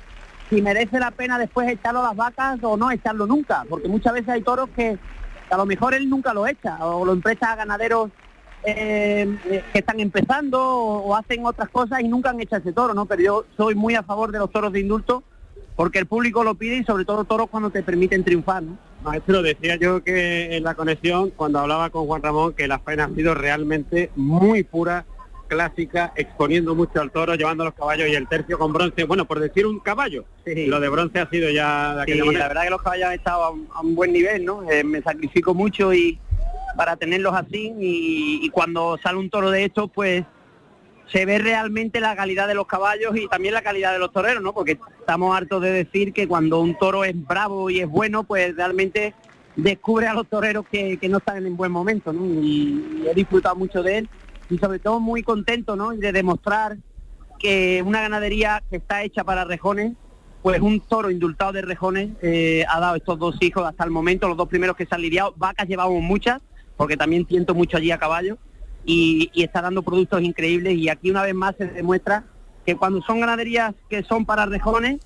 si merece la pena después echarlo a las vacas o no echarlo nunca, porque muchas veces hay toros que a lo mejor él nunca lo echa, o lo empresta a ganaderos eh, que están empezando o, o hacen otras cosas y nunca han hecho ese toro, ¿no? Pero yo soy muy a favor de los toros de indulto porque el público lo pide y sobre todo toros cuando te permiten triunfar, ¿no? Maestro, decía yo que en la conexión, cuando hablaba con Juan Ramón, que la faena ha sido realmente muy pura, clásica, exponiendo mucho al toro, llevando los caballos y el tercio con bronce. Bueno, por decir un caballo, lo de bronce ha sido ya de Sí, aquella manera. la verdad que los caballos han estado a un, a un buen nivel, ¿no? Eh, me sacrifico mucho y, para tenerlos así y, y cuando sale un toro de estos, pues se ve realmente la calidad de los caballos y también la calidad de los toreros, ¿no? Porque estamos hartos de decir que cuando un toro es bravo y es bueno, pues realmente descubre a los toreros que, que no están en buen momento, ¿no? Y, y he disfrutado mucho de él y sobre todo muy contento, ¿no? De demostrar que una ganadería que está hecha para rejones, pues un toro indultado de rejones eh, ha dado estos dos hijos hasta el momento, los dos primeros que se han lidiado, vacas llevamos muchas, porque también tiento mucho allí a caballo, y está dando productos increíbles y aquí una vez más se demuestra que cuando son ganaderías que son para rejones,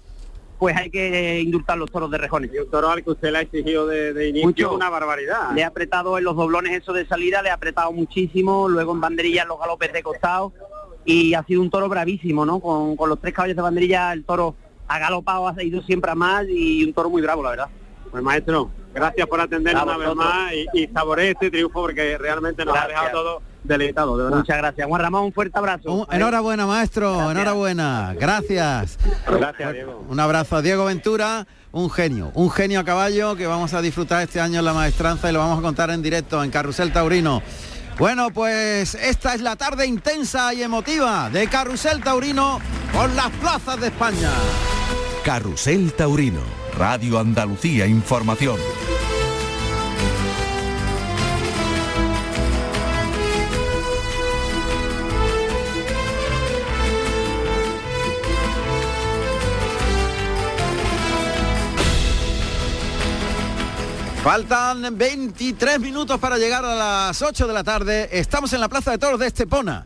pues hay que indultar los toros de rejones. Y un toro al que usted le ha exigido de, de inicio Mucho. una barbaridad. Le ha apretado en los doblones eso de salida, le ha apretado muchísimo, luego en banderilla los galopes de costado y ha sido un toro bravísimo, ¿no? Con, con los tres caballos de banderilla el toro ha galopado, ha ido siempre a más y un toro muy bravo, la verdad. Pues maestro, gracias por atendernos una vez más y, y este triunfo porque realmente nos ha dejado todo deleitado, de verdad. Muchas gracias. Juan Ramón, un fuerte abrazo. Un- enhorabuena, maestro, enhorabuena. Gracias. Gracias, Diego. Un abrazo a Diego Ventura, un genio, un genio a caballo que vamos a disfrutar este año en la maestranza y lo vamos a contar en directo en Carrusel Taurino. Bueno, pues esta es la tarde intensa y emotiva de Carrusel Taurino por las plazas de España. Carrusel Taurino, Radio Andalucía Información. Faltan 23 minutos para llegar a las 8 de la tarde. Estamos en la Plaza de Toros de Estepona.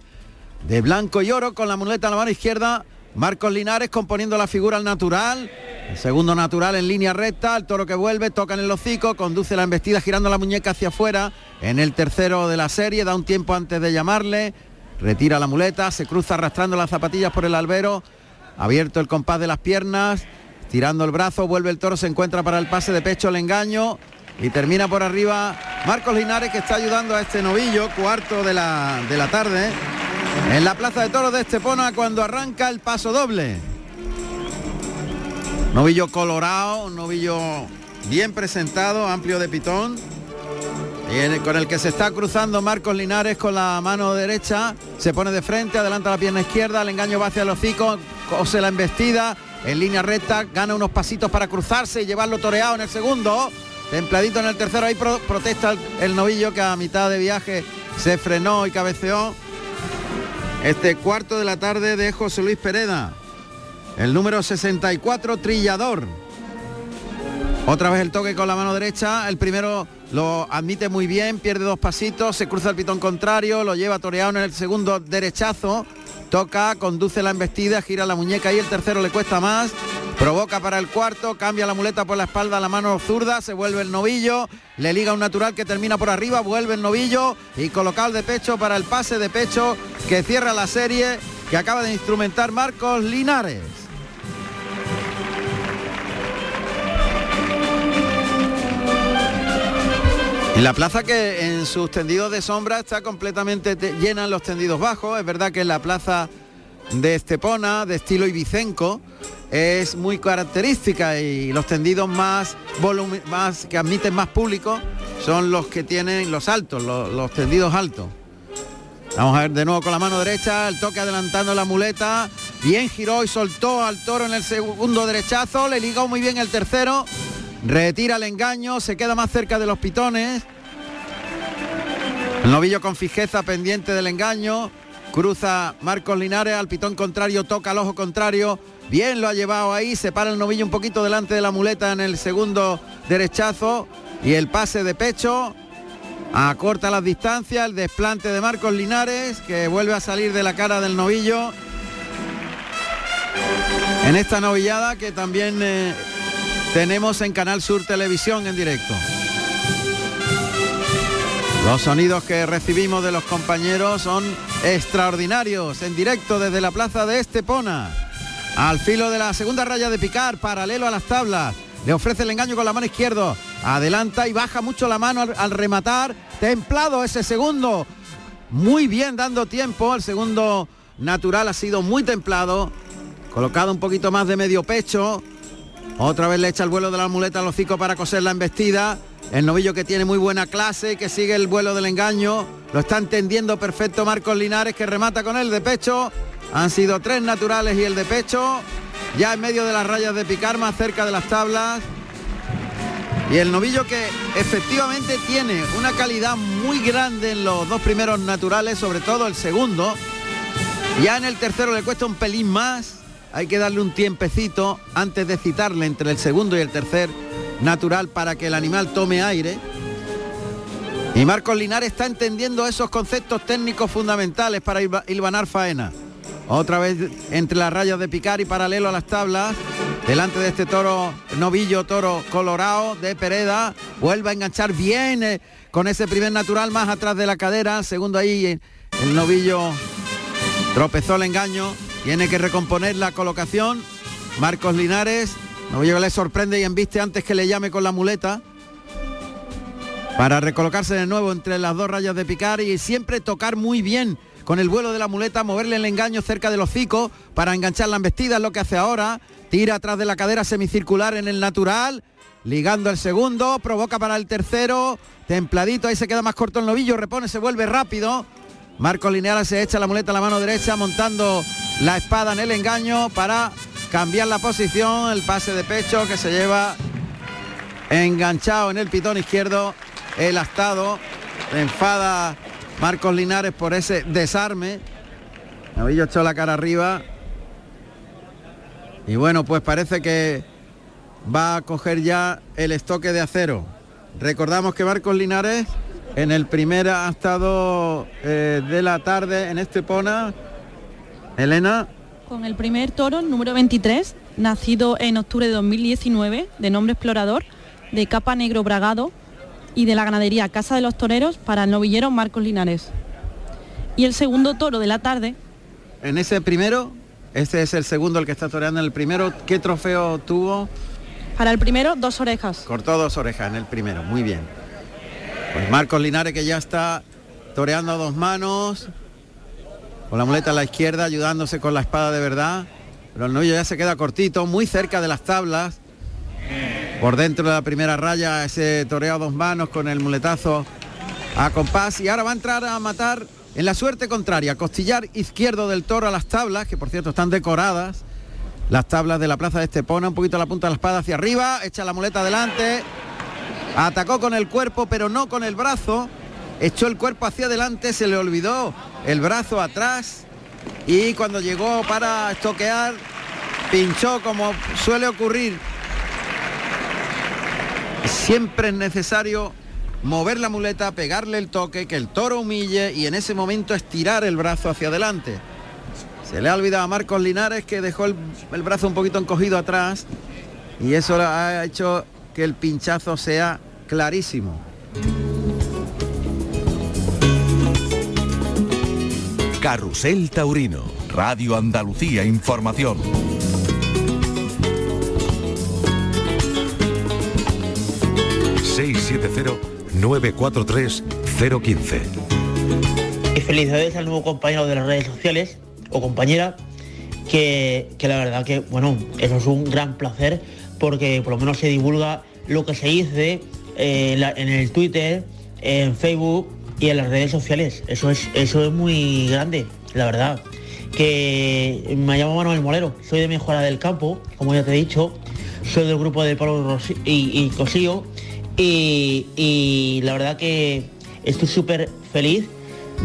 De blanco y oro con la muleta en la mano izquierda. Marcos Linares componiendo la figura al natural. Segundo natural en línea recta. El toro que vuelve, toca en el hocico, conduce la embestida girando la muñeca hacia afuera. En el tercero de la serie, da un tiempo antes de llamarle. Retira la muleta, se cruza arrastrando las zapatillas por el albero. Abierto el compás de las piernas. Tirando el brazo, vuelve el toro, se encuentra para el pase de pecho, el engaño. Y termina por arriba Marcos Linares que está ayudando a este novillo, cuarto de la, de la tarde, en la Plaza de Toros de Estepona cuando arranca el paso doble. Novillo colorado, un novillo bien presentado, amplio de pitón. Y con el que se está cruzando Marcos Linares con la mano derecha, se pone de frente, adelanta la pierna izquierda, el engaño va hacia el hocico, cose la embestida, en línea recta, gana unos pasitos para cruzarse y llevarlo toreado en el segundo, templadito en el tercero, ahí pro- protesta el, el novillo que a mitad de viaje se frenó y cabeceó. Este cuarto de la tarde de José Luis Pereda, el número 64, Trillador. Otra vez el toque con la mano derecha, el primero lo admite muy bien, pierde dos pasitos, se cruza el pitón contrario, lo lleva toreado en el segundo derechazo, toca, conduce la embestida, gira la muñeca y el tercero le cuesta más, provoca para el cuarto, cambia la muleta por la espalda, la mano zurda, se vuelve el novillo, le liga un natural que termina por arriba, vuelve el novillo y colocado de pecho para el pase de pecho que cierra la serie que acaba de instrumentar Marcos Linares. La plaza que en sus tendidos de sombra está completamente te- llena en los tendidos bajos. Es verdad que la plaza de Estepona, de estilo ibicenco, es muy característica y los tendidos más, más que admiten más público son los que tienen los altos, los, los tendidos altos. Vamos a ver de nuevo con la mano derecha, el toque adelantando la muleta. Bien giró y soltó al toro en el segundo derechazo, le ligó muy bien el tercero. Retira el engaño, se queda más cerca de los pitones. El novillo con fijeza pendiente del engaño. Cruza Marcos Linares al pitón contrario, toca al ojo contrario. Bien lo ha llevado ahí, se para el novillo un poquito delante de la muleta en el segundo derechazo. Y el pase de pecho. Acorta las distancias, el desplante de Marcos Linares, que vuelve a salir de la cara del novillo. En esta novillada que también eh, tenemos en Canal Sur Televisión en directo. Los sonidos que recibimos de los compañeros son extraordinarios, en directo desde la plaza de Estepona. Al filo de la segunda raya de picar, paralelo a las tablas. Le ofrece el engaño con la mano izquierda. Adelanta y baja mucho la mano al, rematar. Templado ese segundo. Muy bien dando tiempo. El segundo natural ha sido muy templado. Colocado un poquito más de medio pecho. Otra vez le echa el vuelo de la muleta al hocico para coser la embestida. El novillo que tiene muy buena clase, que sigue el vuelo del engaño. Lo está entendiendo perfecto Marcos Linares, que remata con el de pecho. Han sido tres naturales y el de pecho. Ya en medio de las rayas de picar, más cerca de las tablas. Y el novillo que efectivamente tiene una calidad muy grande en los dos primeros naturales, sobre todo el segundo. Ya en el tercero le cuesta un pelín más. Hay que darle un tiempecito antes de citarle entre el segundo y el tercer natural para que el animal tome aire. Y Marcos Linares está entendiendo esos conceptos técnicos fundamentales para hilvanar faena. Otra vez entre las rayas de picar y paralelo a las tablas. Delante de este toro, novillo, toro colorado de Pereda. Vuelve a enganchar bien eh, con ese primer natural más atrás de la cadera. Segundo ahí eh, el novillo tropezó el engaño. Tiene que recomponer la colocación. Marcos Linares. Novillo que le sorprende y embiste antes que le llame con la muleta. Para recolocarse de nuevo entre las dos rayas de picar y siempre tocar muy bien con el vuelo de la muleta, moverle el engaño cerca del hocico para enganchar la embestida, es lo que hace ahora. Tira atrás de la cadera semicircular en el natural, ligando el segundo, provoca para el tercero, templadito, ahí se queda más corto el novillo, repone, se vuelve rápido. Marco Lineal se echa la muleta a la mano derecha, montando la espada en el engaño para cambiar la posición, el pase de pecho que se lleva enganchado en el pitón izquierdo, el astado, enfada Marcos Linares por ese desarme. Novillo echó la cara arriba. Y bueno, pues parece que va a coger ya el estoque de acero. Recordamos que Marcos Linares en el primer ha estado eh, de la tarde en Estepona. Elena. Con el primer toro, número 23, nacido en octubre de 2019, de nombre explorador, de capa negro bragado, y de la ganadería Casa de los Toreros para el novillero Marcos Linares. Y el segundo toro de la tarde. En ese primero, este es el segundo el que está toreando en el primero, ¿qué trofeo tuvo? Para el primero, dos orejas. Cortó dos orejas en el primero, muy bien. Pues Marcos Linares que ya está toreando a dos manos, con la muleta a la izquierda, ayudándose con la espada de verdad. Pero el novillo ya se queda cortito, muy cerca de las tablas. Por dentro de la primera raya, ese toreo dos manos con el muletazo a compás. Y ahora va a entrar a matar en la suerte contraria. Costillar izquierdo del toro a las tablas, que por cierto están decoradas. Las tablas de la plaza de Estepona, un poquito la punta de la espada hacia arriba, echa la muleta adelante. Atacó con el cuerpo, pero no con el brazo. Echó el cuerpo hacia adelante, se le olvidó el brazo atrás. Y cuando llegó para estoquear, pinchó como suele ocurrir Siempre es necesario mover la muleta, pegarle el toque, que el toro humille y en ese momento estirar el brazo hacia adelante. Se le ha olvidado a Marcos Linares que dejó el, el brazo un poquito encogido atrás y eso ha hecho que el pinchazo sea clarísimo. Carrusel Taurino, Radio Andalucía Información. 670-943-015. Y felicidades al nuevo compañero de las redes sociales o compañera, que, que la verdad que, bueno, eso es un gran placer porque por lo menos se divulga lo que se dice eh, en el Twitter, en Facebook y en las redes sociales. Eso es, eso es muy grande, la verdad. Que me llamo Manuel Molero, soy de Mejora del Campo, como ya te he dicho, soy del grupo de Pablo Rossi- y, y Cosío y, y la verdad que estoy súper feliz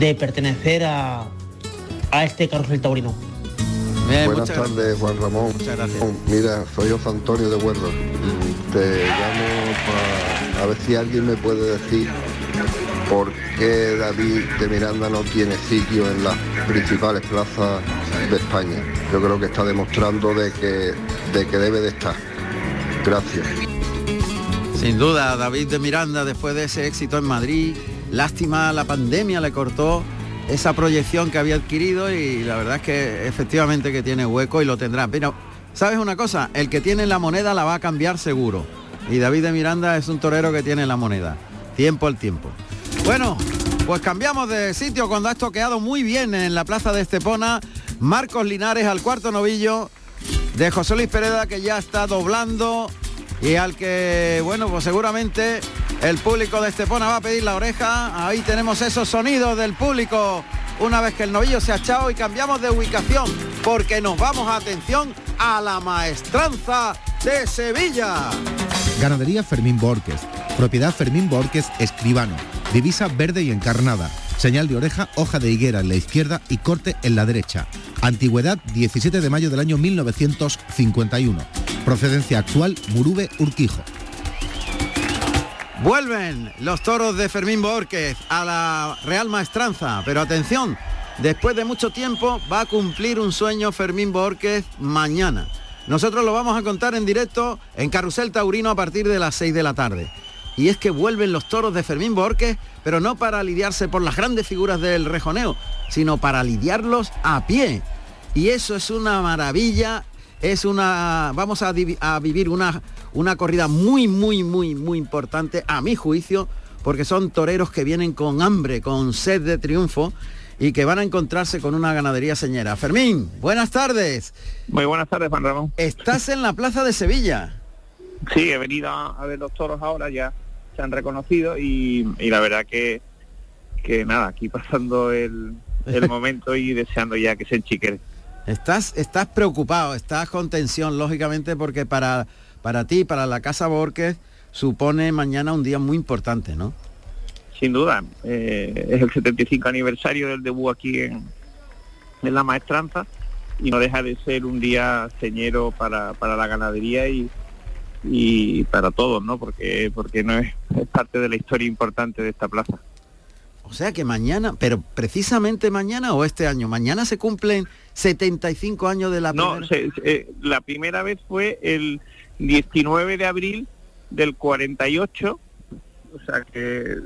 de pertenecer a, a este carrusel taurino. Buenas tardes, Juan Ramón. Mira, soy José Antonio de Huerro. Mm, Te llamo para a ver si alguien me puede decir por qué David de Miranda no tiene sitio en las principales plazas de España. Yo creo que está demostrando de que, de que debe de estar. Gracias. Sin duda, David de Miranda, después de ese éxito en Madrid, lástima la pandemia le cortó esa proyección que había adquirido y la verdad es que efectivamente que tiene hueco y lo tendrá. Pero, ¿sabes una cosa? El que tiene la moneda la va a cambiar seguro. Y David de Miranda es un torero que tiene la moneda. Tiempo al tiempo. Bueno, pues cambiamos de sitio cuando ha estoqueado muy bien en la plaza de Estepona. Marcos Linares al cuarto novillo de José Luis Pereda que ya está doblando y al que, bueno, pues seguramente El público de Estepona va a pedir la oreja. Ahí tenemos esos sonidos del público una vez que el novillo se ha echado y cambiamos de ubicación porque nos vamos a atención a la maestranza de Sevilla. Ganadería Fermín Borques. Propiedad Fermín Borques Escribano. Divisa verde y encarnada. Señal de oreja, hoja de higuera en la izquierda y corte en la derecha. Antigüedad 17 de mayo del año 1951. Procedencia actual Murube Urquijo. Vuelven los toros de Fermín Borges a la Real Maestranza, pero atención, después de mucho tiempo va a cumplir un sueño Fermín Borges mañana. Nosotros lo vamos a contar en directo en Carrusel Taurino a partir de las 6 de la tarde. Y es que vuelven los toros de Fermín Borges, pero no para lidiarse por las grandes figuras del rejoneo, sino para lidiarlos a pie. Y eso es una maravilla, es una... Vamos a, a vivir una una corrida muy, muy, muy, muy importante, a mi juicio, porque son toreros que vienen con hambre, con sed de triunfo y que van a encontrarse con una ganadería señera. Fermín, buenas tardes. Muy buenas tardes, Juan Ramón. Estás en la Plaza de Sevilla. Sí, he venido a, ver los toros ahora, ya se han reconocido y, la verdad que, que nada, aquí pasando el, el (laughs) momento y deseando ya que se enchiquen. Estás, estás preocupado, estás con tensión, lógicamente, porque para para ti, para la Casa Borges, supone mañana un día muy importante, ¿no? Sin duda, eh, es el 75 aniversario del debut aquí en, la maestranza y no deja de ser un día señero para, la ganadería y, y para todos, ¿no? Porque, porque no es, parte de la historia importante de esta plaza. O sea que mañana, pero precisamente mañana o este año, mañana se cumplen 75 años de la primera. No, eh, la primera vez fue el 19 de abril del 48, o sea que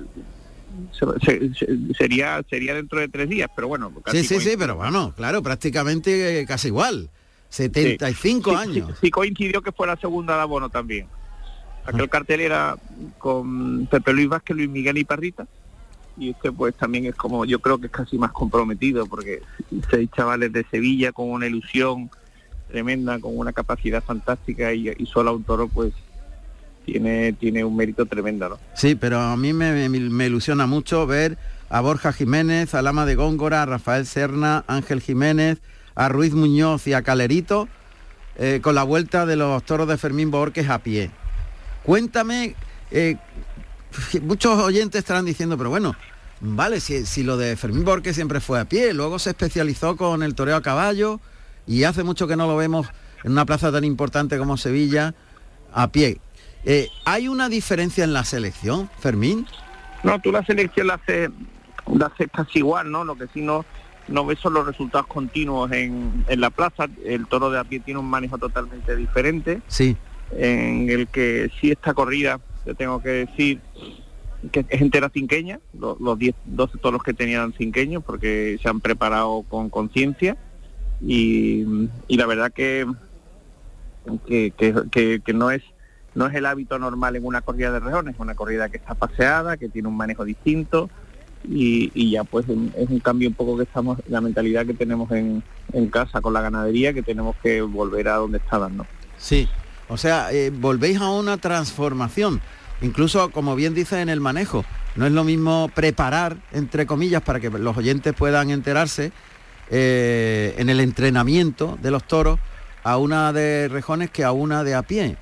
sería sería dentro de tres días, pero bueno. sí, sí, sí, pero bueno, claro, prácticamente casi igual. 75 años. Sí, coincidió que fue la segunda de abono también. Aquel ah. cartel era con Pepe Luis Vázquez, Luis Miguel y Parrita. Y este pues también es como, yo creo que es casi más comprometido, porque seis chavales de Sevilla con una ilusión tremenda, con una capacidad fantástica y, solo un toro pues tiene, tiene un mérito tremendo, ¿no? Sí, pero a mí me, ilusiona mucho ver a Borja Jiménez, a Lama de Góngora, a Rafael Serna, Ángel Jiménez, a Ruiz Muñoz y a Calerito eh, con la vuelta de los toros de Fermín Borges a pie. Cuéntame, eh, muchos oyentes estarán diciendo, pero bueno, vale, si, si, lo de Fermín Borges siempre fue a pie, luego se especializó con el toreo a caballo, y hace mucho que no lo vemos en una plaza tan importante como Sevilla a pie. Eh, ¿Hay una diferencia en la selección, Fermín? No, tú la selección la haces la hace casi igual, ¿no? Lo que sí no, no ves los resultados continuos en, en la plaza. El toro de a pie tiene un manejo totalmente diferente. Sí. En el que sí esta corrida, te tengo que decir, que es entera cinqueña, los, los 10, 12 toros que tenían cinqueños, porque se han preparado con conciencia y, la verdad que que, no es no es el hábito normal en una corrida de rejones, es una corrida que está paseada, que tiene un manejo distinto y, ya pues es un cambio un poco que estamos, la mentalidad que tenemos en, casa con la ganadería, que tenemos que volver a donde estaban, ¿no? Sí, o sea, eh, volvéis a una transformación, incluso como bien dice en el manejo, no es lo mismo preparar, entre comillas, para que los oyentes puedan enterarse, eh, en el entrenamiento de los toros a una de rejones que a una de a pie.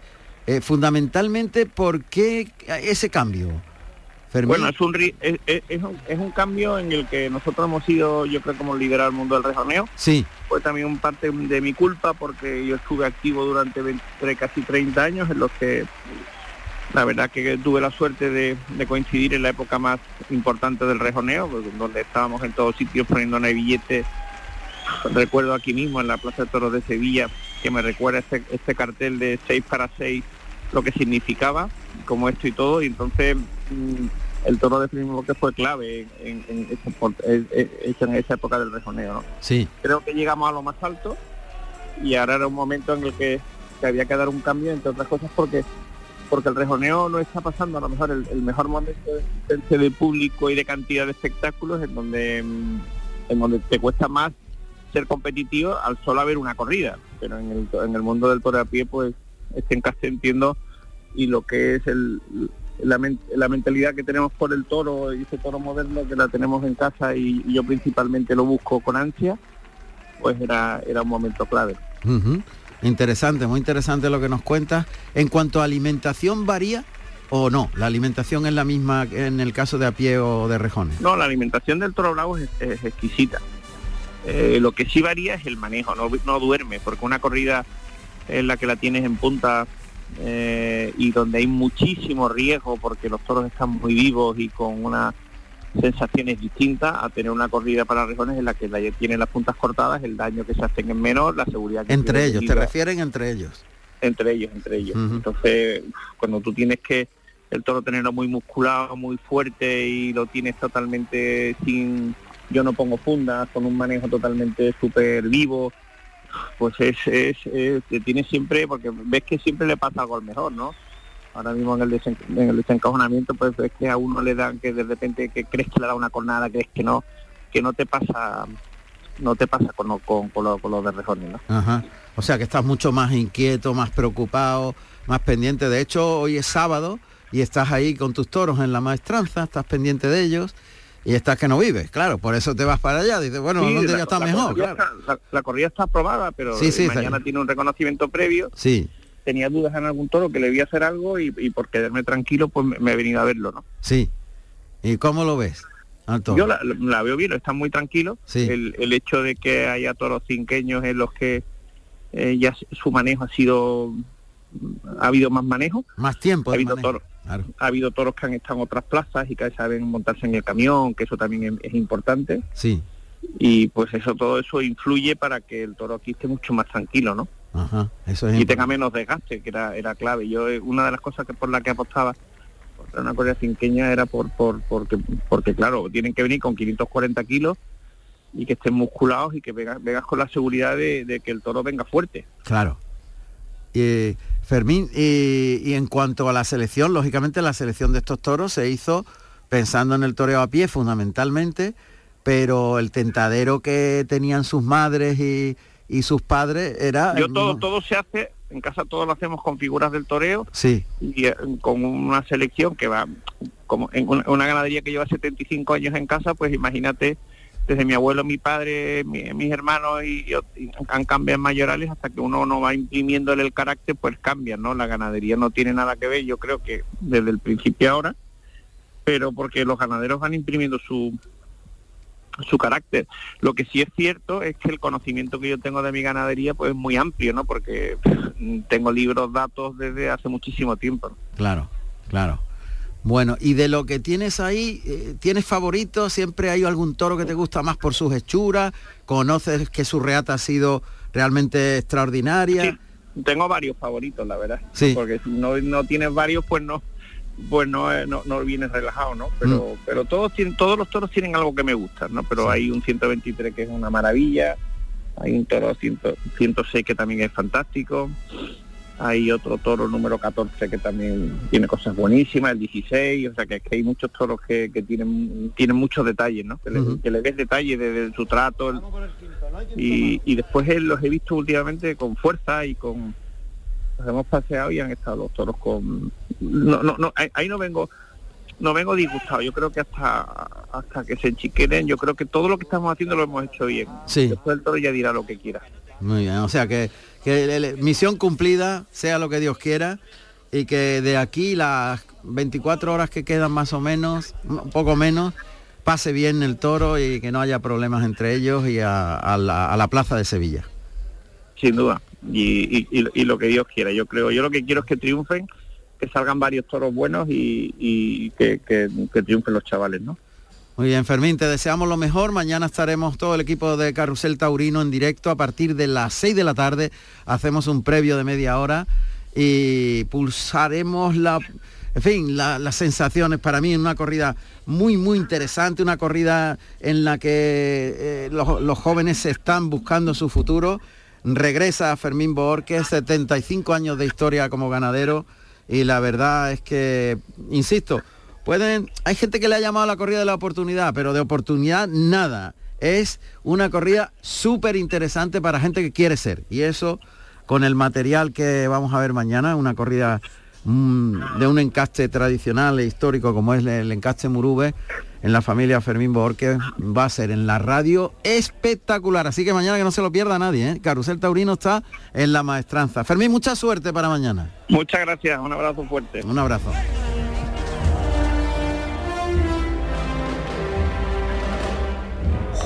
Eh, fundamentalmente, ¿por qué ese cambio? Bueno, es un, es, un, cambio en el que nosotros hemos sido, yo creo, como liderar el mundo del rejoneo. Sí. Fue también un parte de mi culpa porque yo estuve activo durante casi 30 años en los que la verdad que tuve la suerte de, coincidir en la época más importante del rejoneo, pues, donde estábamos en todos sitios poniendo billetes recuerdo aquí mismo en la Plaza de Toros de Sevilla que me recuerda este, este cartel de 6 para 6 lo que significaba, como esto y todo, y entonces mm, el toro de Primo que fue clave en, en, esa época del rejoneo. Sí. Creo que llegamos a lo más alto y ahora era un momento en el que, había que dar un cambio, entre otras cosas, porque porque el rejoneo no está pasando a lo mejor el, mejor momento de, de, público y de cantidad de espectáculos en donde mm, en donde te cuesta más ser competitivo al solo haber una corrida, pero en el, en el mundo del toro a pie pues estén casi entiendo y lo que es el, la, la, mentalidad que tenemos por el toro y ese toro moderno que la tenemos en casa y, yo principalmente lo busco con ansia, pues era, era un momento clave. Interesante, muy interesante lo que nos cuentas. En cuanto a alimentación, ¿varía o no? ¿La alimentación es la misma en el caso de a pie o de rejones? No, la alimentación del toro bravo es, exquisita. Eh, lo que sí varía es el manejo, no, no duerme, porque una corrida en la que la tienes en punta eh, y donde hay muchísimo riesgo porque los toros están muy vivos y con unas sensaciones distintas a tener una corrida para rejones en la que la, tienen las puntas cortadas, el daño que se hacen en menor, la seguridad que Entre ellos, ¿te refieren entre ellos? Entre ellos, entre ellos. Entonces, cuando tú tienes que el toro tenerlo muy musculado, muy fuerte y lo tienes totalmente sin, yo no pongo fundas, con un manejo totalmente súper vivo, pues es, es, tiene siempre, porque ves que siempre le pasa algo al mejor, ¿no? Ahora mismo en el, en el desencajonamiento, pues ves que a uno le dan que de repente que crees que le da una cornada, crees que no, que no te pasa no te pasa con, con, con, lo, con los de rejones, ¿no? O sea que estás mucho más inquieto, más preocupado, más pendiente. De hecho, hoy es sábado y estás ahí con tus toros en la maestranza, estás pendiente de ellos y estás que no vives, claro, por eso te vas para allá, dices, bueno, ¿dónde ya está mejor? la, corrida está aprobada, pero mañana tiene un reconocimiento previo. Sí. Tenía dudas en algún toro que le voy a hacer algo y, por quedarme tranquilo, pues me, he venido a verlo, ¿no? Sí. ¿Y cómo lo ves? Yo la, veo bien, está muy tranquilo. Sí. El, hecho de que haya toros cinqueños en los que eh, ya su manejo ha sido ha habido más manejo. Más tiempo. Ha habido toros ha habido toros que han estado en otras plazas y que saben montarse en el camión, que eso también es, importante. Sí. Y pues eso, todo eso influye para que el toro aquí esté mucho más tranquilo, ¿no? Ajá, eso es y tenga menos desgaste, que era, era clave. Yo eh, una de las cosas que por la que apostaba por una correa cinqueña era por, por porque porque claro, tienen que venir con 540 kilos y que estén musculados y que vengas, con la seguridad de, de, que el toro venga fuerte. Claro. Y Fermín, y, en cuanto a la selección, lógicamente la selección de estos toros se hizo pensando en el toreo a pie fundamentalmente, pero el tentadero que tenían sus madres y, sus padres era... Yo todo, todo se hace, en casa todo lo hacemos con figuras del toreo sí. y eh, con una selección que va, como en una ganadería que lleva 75 años en casa, pues imagínate desde mi abuelo, mi padre, mis hermanos y, han cambiado mayorales hasta que uno no va imprimiéndole el carácter, pues cambia, ¿no? La ganadería no tiene nada que ver, yo creo que desde el principio ahora, pero porque los ganaderos van imprimiendo su su carácter. Lo que sí es cierto es que el conocimiento que yo tengo de mi ganadería pues es muy amplio, ¿no? Porque tengo libros, datos desde hace muchísimo tiempo. Claro, claro. Bueno, y de lo que tienes ahí, eh, ¿tienes favorito? ¿Siempre hay algún toro que te gusta más por sus hechuras? ¿Conoces que su reata ha sido realmente extraordinaria? Sí, tengo varios favoritos, la verdad. Sí. Porque si no, no tienes varios, pues no pues no, eh, no, no vienes relajado, ¿no? Pero, mm. pero todos tienen, todos los toros tienen algo que me gusta, ¿no? Pero hay un 123 que es una maravilla, hay un toro 106 que también es fantástico, hay otro toro número 14 que también tiene cosas buenísimas, el 16, o sea que, que hay muchos toros que, tienen tienen muchos detalles, ¿no? Que, le, ves detalle desde su trato y, después los he visto últimamente con fuerza y con los hemos paseado y han estado los toros con no no no ahí no vengo no vengo disgustado, yo creo que hasta hasta que se enchiquenen, yo creo que todo lo que estamos haciendo lo hemos hecho bien. Sí. Después el toro ya dirá lo que quiera. Muy bien, o sea que, que misión cumplida, sea lo que Dios quiera, y que de aquí las 24 horas que quedan más o menos, un poco menos, pase bien el toro y que no haya problemas entre ellos y a, la, plaza de Sevilla. Sin duda, y, lo que Dios quiera, yo creo, yo lo que quiero es que triunfen, que salgan varios toros buenos y, que, que triunfen los chavales, ¿no? Muy bien, Fermín, te deseamos lo mejor. Mañana estaremos todo el equipo de Carrusel Taurino en directo a partir de las 6 de la tarde. Hacemos un previo de media hora y pulsaremos la, en fin, las sensaciones para mí en una corrida muy, muy interesante, una corrida en la que eh, los, los, jóvenes están buscando su futuro. Regresa Fermín Borges, 75 años de historia como ganadero y la verdad es que, insisto, Pueden, hay gente que le ha llamado la corrida de la oportunidad, pero de oportunidad nada. Es una corrida súper interesante para gente que quiere ser. Y eso, con el material que vamos a ver mañana, una corrida de un encaste tradicional e histórico como es el encaste Murube, en la familia Fermín Borges va a ser en la radio espectacular. Así que mañana que no se lo pierda nadie, ¿eh? Carusel Taurino está en la maestranza. Fermín, mucha suerte para mañana. Muchas gracias, un abrazo fuerte. Un abrazo.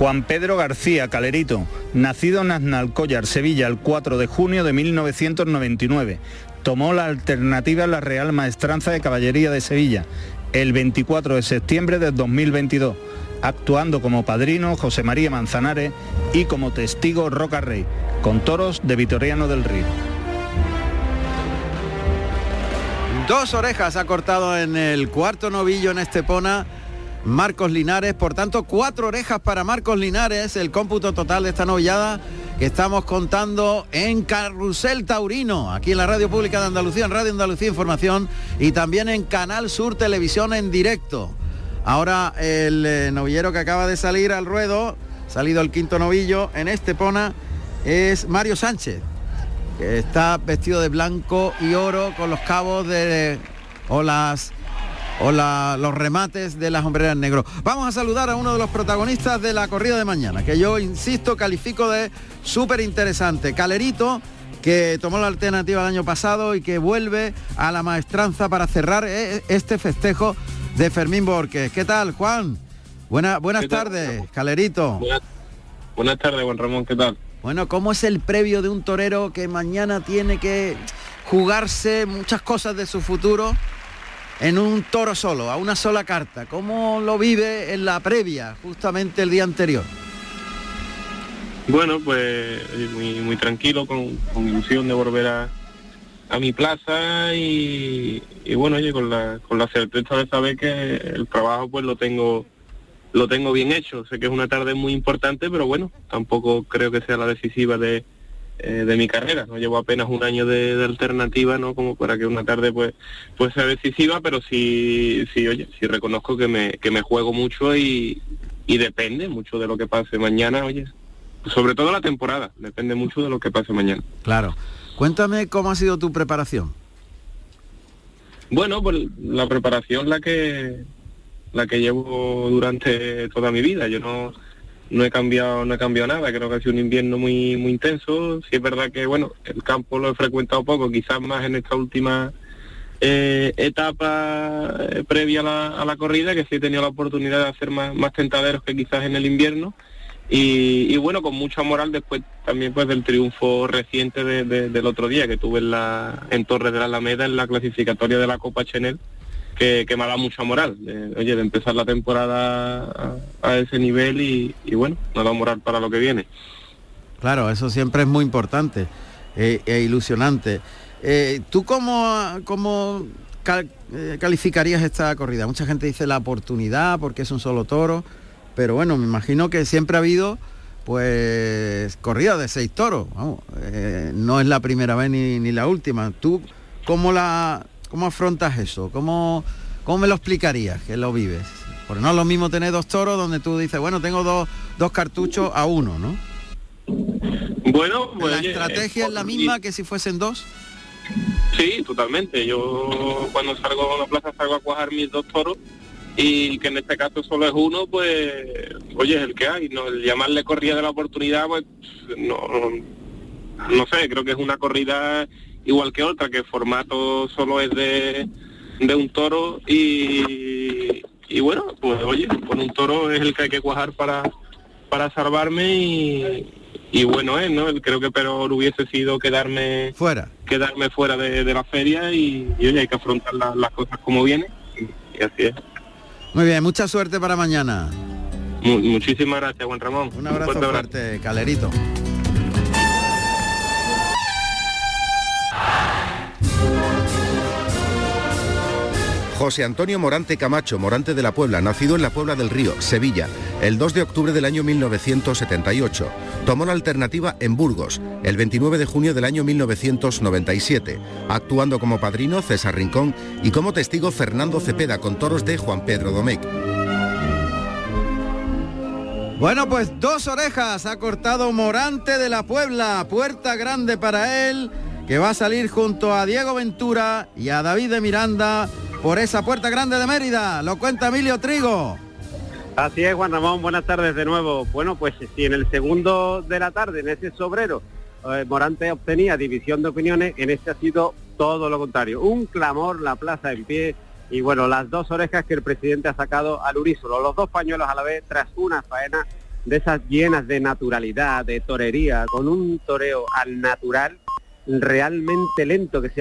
Juan Pedro García Calerito, nacido en Aznalcóllar, Sevilla, el 4 de junio de 1999. Tomó la alternativa en la Real Maestranza de Caballería de Sevilla el 24 de septiembre de 2022, actuando como padrino José María Manzanares y como testigo Roca Rey, con toros de Vitoriano del Río. Dos orejas ha cortado en el cuarto novillo en Estepona Marcos Linares, por tanto cuatro orejas para Marcos Linares, el cómputo total de esta novillada que estamos contando en Carrusel Taurino, aquí en la Radio Pública de Andalucía, en Radio Andalucía Información y también en Canal Sur Televisión en directo. Ahora el eh, novillero que acaba de salir al ruedo, salido el quinto novillo en Estepona, es Mario Sánchez, que está vestido de blanco y oro con los cabos de o las o los remates de las hombreras negro. Vamos a saludar a uno de los protagonistas de la corrida de mañana, que yo insisto califico de súper interesante. Calerito, que tomó la alternativa el año pasado y que vuelve a la maestranza para cerrar eh, este festejo de Fermín Borges. ¿Qué tal, Juan? buenas tardes, Calerito. Buenas, tardes, Juan Ramón, ¿qué tal? Bueno, ¿cómo es el previo de un torero que mañana tiene que jugarse muchas cosas de su futuro en un toro solo, a una sola carta. ¿Cómo lo vive en la previa, justamente el día anterior? Bueno, pues muy, muy tranquilo, con, ilusión de volver a, mi plaza y, bueno, oye, con la, con la certeza de saber que el trabajo pues lo tengo lo tengo bien hecho. Sé que es una tarde muy importante, pero bueno, tampoco creo que sea la decisiva de, eh, de mi carrera. No llevo apenas un año de, alternativa, ¿no? Como para que una tarde pues, pues sea decisiva, pero sí, sí, oye, sí reconozco que me, que me juego mucho y, y depende mucho de lo que pase mañana, oye. Sobre todo la temporada, depende mucho de lo que pase mañana. Claro. Cuéntame cómo ha sido tu preparación. Bueno, pues la preparación la que la que llevo durante toda mi vida. Yo no no he cambiado no he cambiado nada creo que ha sido un invierno muy muy intenso. Sí es verdad que bueno el campo lo he frecuentado poco quizás más en esta última eh, etapa eh, previa a la, corrida que sí he tenido la oportunidad de hacer más, más tentaderos que quizás en el invierno. Y, bueno con mucha moral después también pues del triunfo reciente del otro día que tuve en la en Torres de la Alameda en la clasificatoria de la Copa Chenel que, me ha dado mucha moral. oye, de empezar la temporada a, ese nivel y, bueno, me ha moral para lo que viene. Claro, eso siempre es muy importante eh, e ilusionante. Eh, ¿Tú cómo, cómo eh, calificarías esta corrida? Mucha gente dice la oportunidad porque es un solo toro, pero bueno, me imagino que siempre ha habido pues corrida de seis toros. no es la primera vez ni, ni la última. ¿Tú cómo la, ¿Cómo afrontas eso? ¿Cómo, ¿Cómo me lo explicarías que lo vives? Porque no es lo mismo tener dos toros donde tú dices, bueno, tengo dos, dos cartuchos a uno, ¿no? Bueno, pues, ¿La estrategia es la misma que si fuesen dos? Sí, totalmente. Yo cuando salgo a la plaza salgo a cuajar mis dos toros y que en este caso solo es uno, pues, oye, es el que hay. ¿no? El llamarle corrida de la oportunidad, pues, no, no sé, creo que es una corrida igual que otra, que el formato solo es de, de un toro y, y bueno, pues oye, con un toro es el que hay que cuajar para, para salvarme y, y bueno es, ¿no? Creo que peor hubiese sido quedarme fuera, quedarme fuera de, la feria y, y, oye, hay que afrontar las cosas como vienen y, así es. Muy bien, mucha suerte para mañana. muchísimas gracias, Juan Ramón. Un abrazo fuerte, Calerito. José Antonio Morante Camacho, Morante de la Puebla, nacido en la Puebla del Río, Sevilla, el 2 de octubre del año 1978. Tomó la alternativa en Burgos, el 29 de junio del año 1997, actuando como padrino César Rincón y como testigo Fernando Cepeda con toros de Juan Pedro Domecq. Bueno, pues dos orejas ha cortado Morante de la Puebla, puerta grande para él que va a salir junto a Diego Ventura y a David de Miranda por esa puerta grande de Mérida. Lo cuenta Emilio Trigo. Así es, Juan Ramón, buenas tardes de nuevo. Bueno, pues si en el segundo de la tarde, en ese sobrero, eh, Morante obtenía división de opiniones, en este ha sido todo lo contrario. Un clamor, la plaza en pie y bueno, las dos orejas que el presidente ha sacado al unísono, los dos pañuelos a la vez tras una faena de esas llenas de naturalidad, de torería, con un toreo al natural realmente lento que se ha